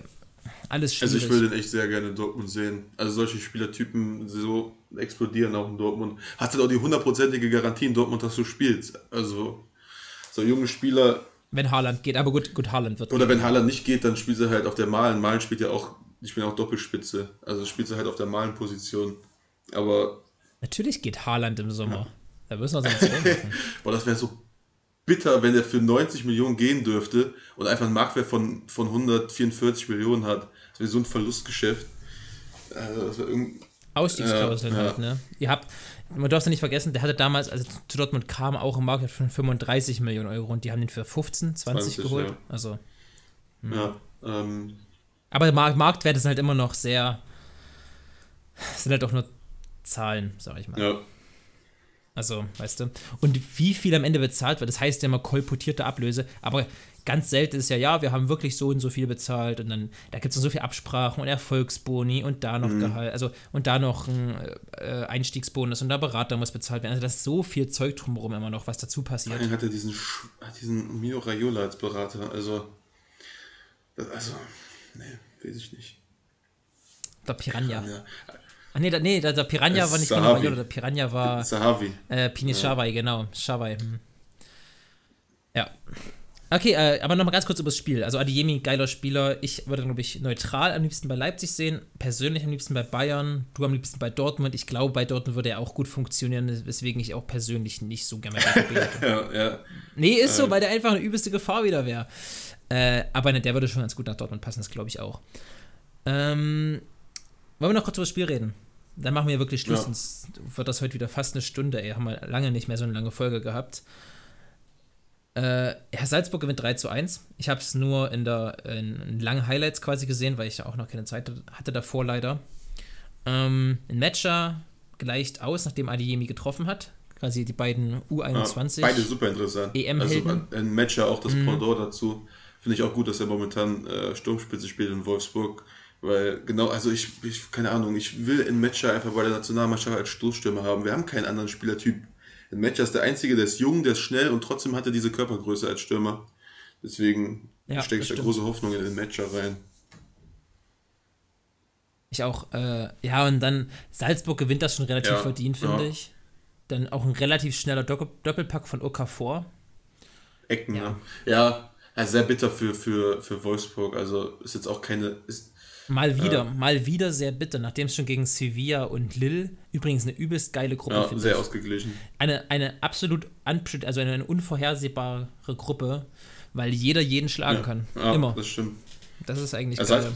Alles schwierig. Also ich würde den echt sehr gerne in Dortmund sehen. Also solche Spielertypen so explodieren auch in Dortmund. Hast du auch die hundertprozentige Garantie in Dortmund, dass du spielst. Also so junge Spieler. Wenn Haaland geht, aber gut, gut, Haaland wird. Oder gehen. wenn Haaland nicht geht, dann spielt er halt auf der Malen. Malen spielt ja auch ich bin auch Doppelspitze. Also spielst du halt auf der malen Position. Aber. Natürlich geht Haaland im Sommer. Ja. Da müssen wir uns machen. Boah, das wäre so bitter, wenn er für 90 Millionen gehen dürfte und einfach einen Marktwert von, von 144 Millionen hat. Das wäre so ein Verlustgeschäft. Also, Ausstiegsklauseln ja, halt, ne? Ihr habt, man darf es ja nicht vergessen, der hatte damals, als er zu Dortmund kam, auch einen Marktwert von 35 Millionen Euro und die haben ihn für 15, 20, 20 geholt. Ja. Also. Mh. Ja, ähm. Aber Marktwerte sind halt immer noch sehr. sind halt auch nur Zahlen, sag ich mal. Ja. Also, weißt du. Und wie viel am Ende bezahlt wird, das heißt ja immer kolportierte Ablöse, aber ganz selten ist ja, ja, wir haben wirklich so und so viel bezahlt und dann, da gibt es so viel Absprachen und Erfolgsboni und da noch mhm. Gehalt, also und da noch ein äh, Einstiegsbonus und der Berater muss bezahlt werden. Also da ist so viel Zeug drumherum immer noch, was dazu passiert. Vor hat er diesen, hat diesen Mino Raiola als Berater, also, das, also, nee, weiß ich nicht. Der Piranha. Piranha. Ach nee, da, nee, der, Piranha das war nicht Sahavi. genau der Piranha war. Sahavi. Äh, Pini ja. Shawai, genau. Shawai. Hm. Ja. Okay, äh, aber nochmal ganz kurz über das Spiel. Also Adiemi, geiler Spieler. Ich würde, glaube ich, neutral am liebsten bei Leipzig sehen. Persönlich am liebsten bei Bayern. Du am liebsten bei Dortmund. Ich glaube, bei Dortmund würde er auch gut funktionieren, weswegen ich auch persönlich nicht so gerne bei ja, ja. Nee, ist so, äh. weil der einfach eine übelste Gefahr wieder wäre. Äh, aber ne, der würde schon ganz gut nach Dortmund passen, das glaube ich auch. Ähm, wollen wir noch kurz über das Spiel reden? dann machen wir wirklich Schluss, ja. sonst wird das heute wieder fast eine Stunde, ey. Haben wir lange nicht mehr so eine lange Folge gehabt. Äh, Herr Salzburg gewinnt 3 zu 1. Ich habe es nur in, der, in, in, langen Highlights quasi gesehen, weil ich ja auch noch keine Zeit hatte davor leider. Ähm, ein Matcher gleicht aus, nachdem Adiemi getroffen hat. Quasi die beiden U21. Ja, beide super interessant. EM-Helden. Also ein Matcher auch das mhm. Pendant dazu. Finde ich auch gut, dass er momentan äh, Sturmspitze spielt in Wolfsburg. Weil genau, also ich, ich, keine Ahnung, ich will in Matcher einfach bei der Nationalmannschaft als Stoßstürmer haben. Wir haben keinen anderen Spielertyp. In Matcher ist der Einzige, der ist jung, der ist schnell und trotzdem hat er diese Körpergröße als Stürmer. Deswegen ja, stecke ich da große Hoffnung in den Matcher rein. Ich auch, äh, ja, und dann Salzburg gewinnt das schon relativ ja, verdient, finde ja. ich. Dann auch ein relativ schneller Doppelpack von Okafor. Ecken, ja. Ne? Ja, sehr bitter für, für, für Wolfsburg. Also ist jetzt auch keine. Ist, Mal wieder, äh, mal wieder sehr bitter, nachdem es schon gegen Sevilla und Lille, übrigens eine übelst geile Gruppe ja, finde sehr ich. ausgeglichen. Eine, eine absolut, also eine unvorhersehbare Gruppe, weil jeder jeden schlagen ja, kann. Ja, Immer. das stimmt. Das ist eigentlich das geil.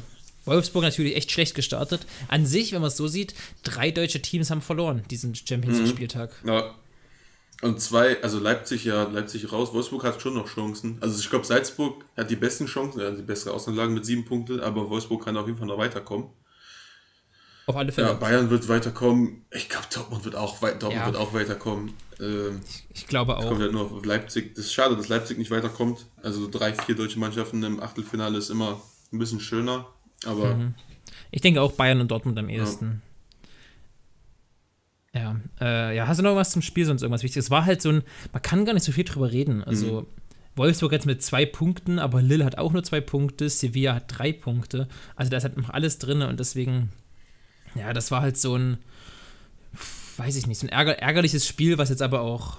Wolfsburg natürlich echt schlecht gestartet. An sich, wenn man es so sieht, drei deutsche Teams haben verloren diesen Champions League Spieltag. Ja, und zwei, also Leipzig ja, Leipzig raus. Wolfsburg hat schon noch Chancen. Also ich glaube, Salzburg hat die besten Chancen, also die bessere Ausgangslage mit sieben Punkten, aber Wolfsburg kann auf jeden Fall noch weiterkommen. Auf alle Fälle. Ja, Bayern wird weiterkommen. Ich glaube, Dortmund wird auch, Dortmund ja. wird auch weiterkommen. Ähm, ich, ich, glaube auch. Kommt ja nur auf Leipzig. Das ist schade, dass Leipzig nicht weiterkommt. Also drei, vier deutsche Mannschaften im Achtelfinale ist immer ein bisschen schöner. Aber. Mhm. Ich denke auch Bayern und Dortmund am ehesten. Ja. Ja, äh, ja, hast du noch was zum Spiel, sonst irgendwas Wichtiges? Es war halt so ein, man kann gar nicht so viel drüber reden. Also, mhm. Wolfsburg jetzt mit zwei Punkten, aber Lille hat auch nur zwei Punkte, Sevilla hat drei Punkte. Also, da ist halt noch alles drin und deswegen, ja, das war halt so ein, weiß ich nicht, so ein ärger ärgerliches Spiel, was jetzt aber auch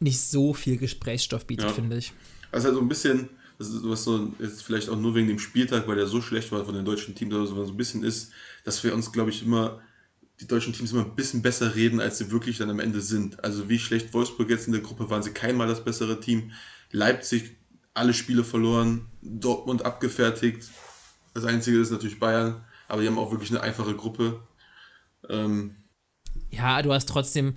nicht so viel Gesprächsstoff bietet, ja. finde ich. Also, halt so ein bisschen, was so jetzt vielleicht auch nur wegen dem Spieltag, weil der so schlecht war von den deutschen Teams, oder so, so ein bisschen ist, dass wir uns, glaube ich, immer die deutschen Teams immer ein bisschen besser reden, als sie wirklich dann am Ende sind. Also wie schlecht Wolfsburg jetzt in der Gruppe waren sie keinmal das bessere Team. Leipzig alle Spiele verloren, Dortmund abgefertigt. Das Einzige ist natürlich Bayern, aber die haben auch wirklich eine einfache Gruppe. Ähm, ja, du hast trotzdem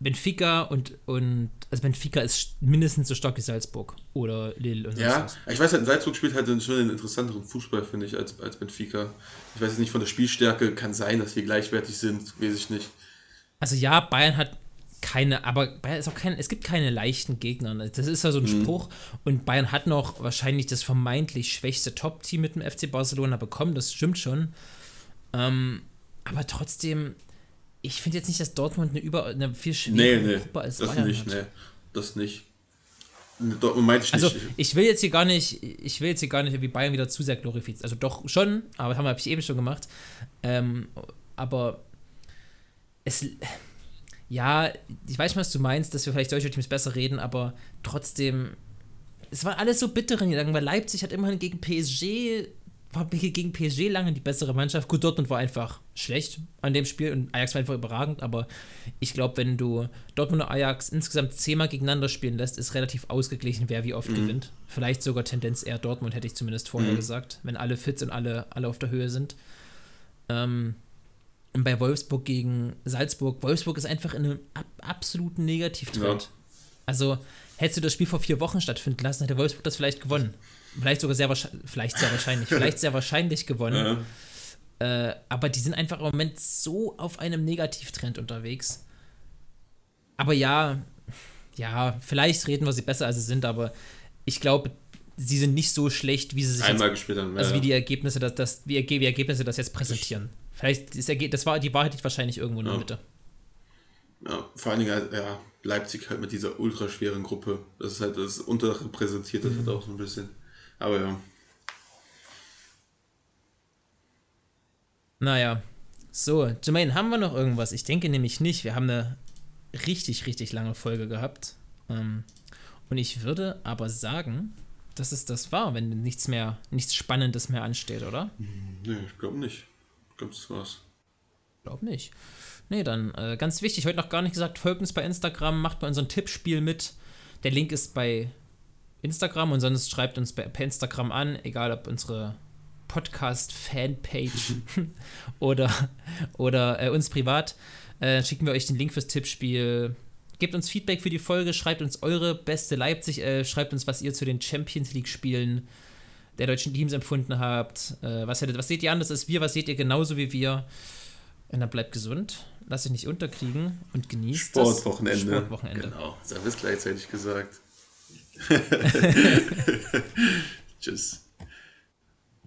Benfica und, und also Benfica ist mindestens so stark wie Salzburg oder Lille und Ja, ich weiß halt, Salzburg spielt halt schon einen interessanteren Fußball, finde ich, als, als Benfica. Ich weiß nicht, von der Spielstärke kann sein, dass die gleichwertig sind, weiß ich nicht. Also ja, Bayern hat keine, aber Bayern ist auch kein, es gibt keine leichten Gegner. Das ist ja so ein mhm. Spruch. Und Bayern hat noch wahrscheinlich das vermeintlich schwächste Top-Team mit dem FC Barcelona bekommen, das stimmt schon. Ähm, aber trotzdem, ich finde jetzt nicht, dass Dortmund eine, über, eine viel schwierigere nee, nee, Gruppe als das Bayern nicht, hat. Nee, das nicht. Dortmund meinte ich also, nicht. Also ich will jetzt hier gar nicht, ich will jetzt hier gar nicht wie Bayern wieder zu sehr glorifizieren. Also doch schon, aber das habe ich eben schon gemacht. Ähm, aber es, ja, ich weiß schon, was du meinst, dass wir vielleicht deutsche Teams besser reden, aber trotzdem, es war alles so bittere Niederlagen, weil Leipzig hat immerhin gegen PSG war gegen PSG lange die bessere Mannschaft. Gut, Dortmund war einfach schlecht an dem Spiel und Ajax war einfach überragend, aber ich glaube, wenn du Dortmund und Ajax insgesamt zehnmal gegeneinander spielen lässt, ist relativ ausgeglichen, wer wie oft mhm. gewinnt. Vielleicht sogar Tendenz eher Dortmund, hätte ich zumindest vorher mhm. gesagt, wenn alle fit und alle, alle auf der Höhe sind. Ähm, und bei Wolfsburg gegen Salzburg, Wolfsburg ist einfach in einem ab absoluten Negativtrend. Ja. Also, hättest du das Spiel vor vier Wochen stattfinden lassen, hätte Wolfsburg das vielleicht gewonnen. Vielleicht sogar sehr wahrscheinlich, vielleicht sehr wahrscheinlich, vielleicht sehr wahrscheinlich gewonnen. Ja. Äh, aber die sind einfach im Moment so auf einem Negativtrend unterwegs. Aber ja, ja, vielleicht reden wir sie besser, als sie sind, aber ich glaube, sie sind nicht so schlecht, wie sie sich einmal jetzt, gespielt haben. Ja, also wie die Ergebnisse, das, das, wie, wie Ergebnisse das jetzt präsentieren. Vielleicht ist das war die Wahrheit liegt wahrscheinlich irgendwo in der Mitte. Ja, vor allen Dingen, halt, ja, Leipzig halt mit dieser ultraschweren Gruppe. Das ist halt das unterrepräsentiert, das mhm. halt auch so ein bisschen. Aber ja. Naja. So, Jermaine, haben wir noch irgendwas? Ich denke nämlich nicht. Wir haben eine richtig, richtig lange Folge gehabt. Ähm, und ich würde aber sagen, dass es das war, wenn nichts mehr, nichts Spannendes mehr ansteht, oder? Nee, ich glaube nicht. Ich glaube, das war's. Glaub nicht. Nee, dann äh, ganz wichtig, heute noch gar nicht gesagt, folgt uns bei Instagram, macht bei unserem Tippspiel mit. Der Link ist bei Instagram und sonst schreibt uns per Instagram an, egal ob unsere Podcast-Fanpage oder, oder äh, uns privat. Äh, schicken wir euch den Link fürs Tippspiel. Gebt uns Feedback für die Folge, schreibt uns eure beste Leipzig, äh, schreibt uns, was ihr zu den Champions League-Spielen der deutschen Teams empfunden habt. Äh, was, hättet, was seht ihr anders als wir? Was seht ihr genauso wie wir? Und dann bleibt gesund, lasst euch nicht unterkriegen und genießt Sportwochenende. das Sportwochenende. Genau, das habe ich gleichzeitig gesagt. just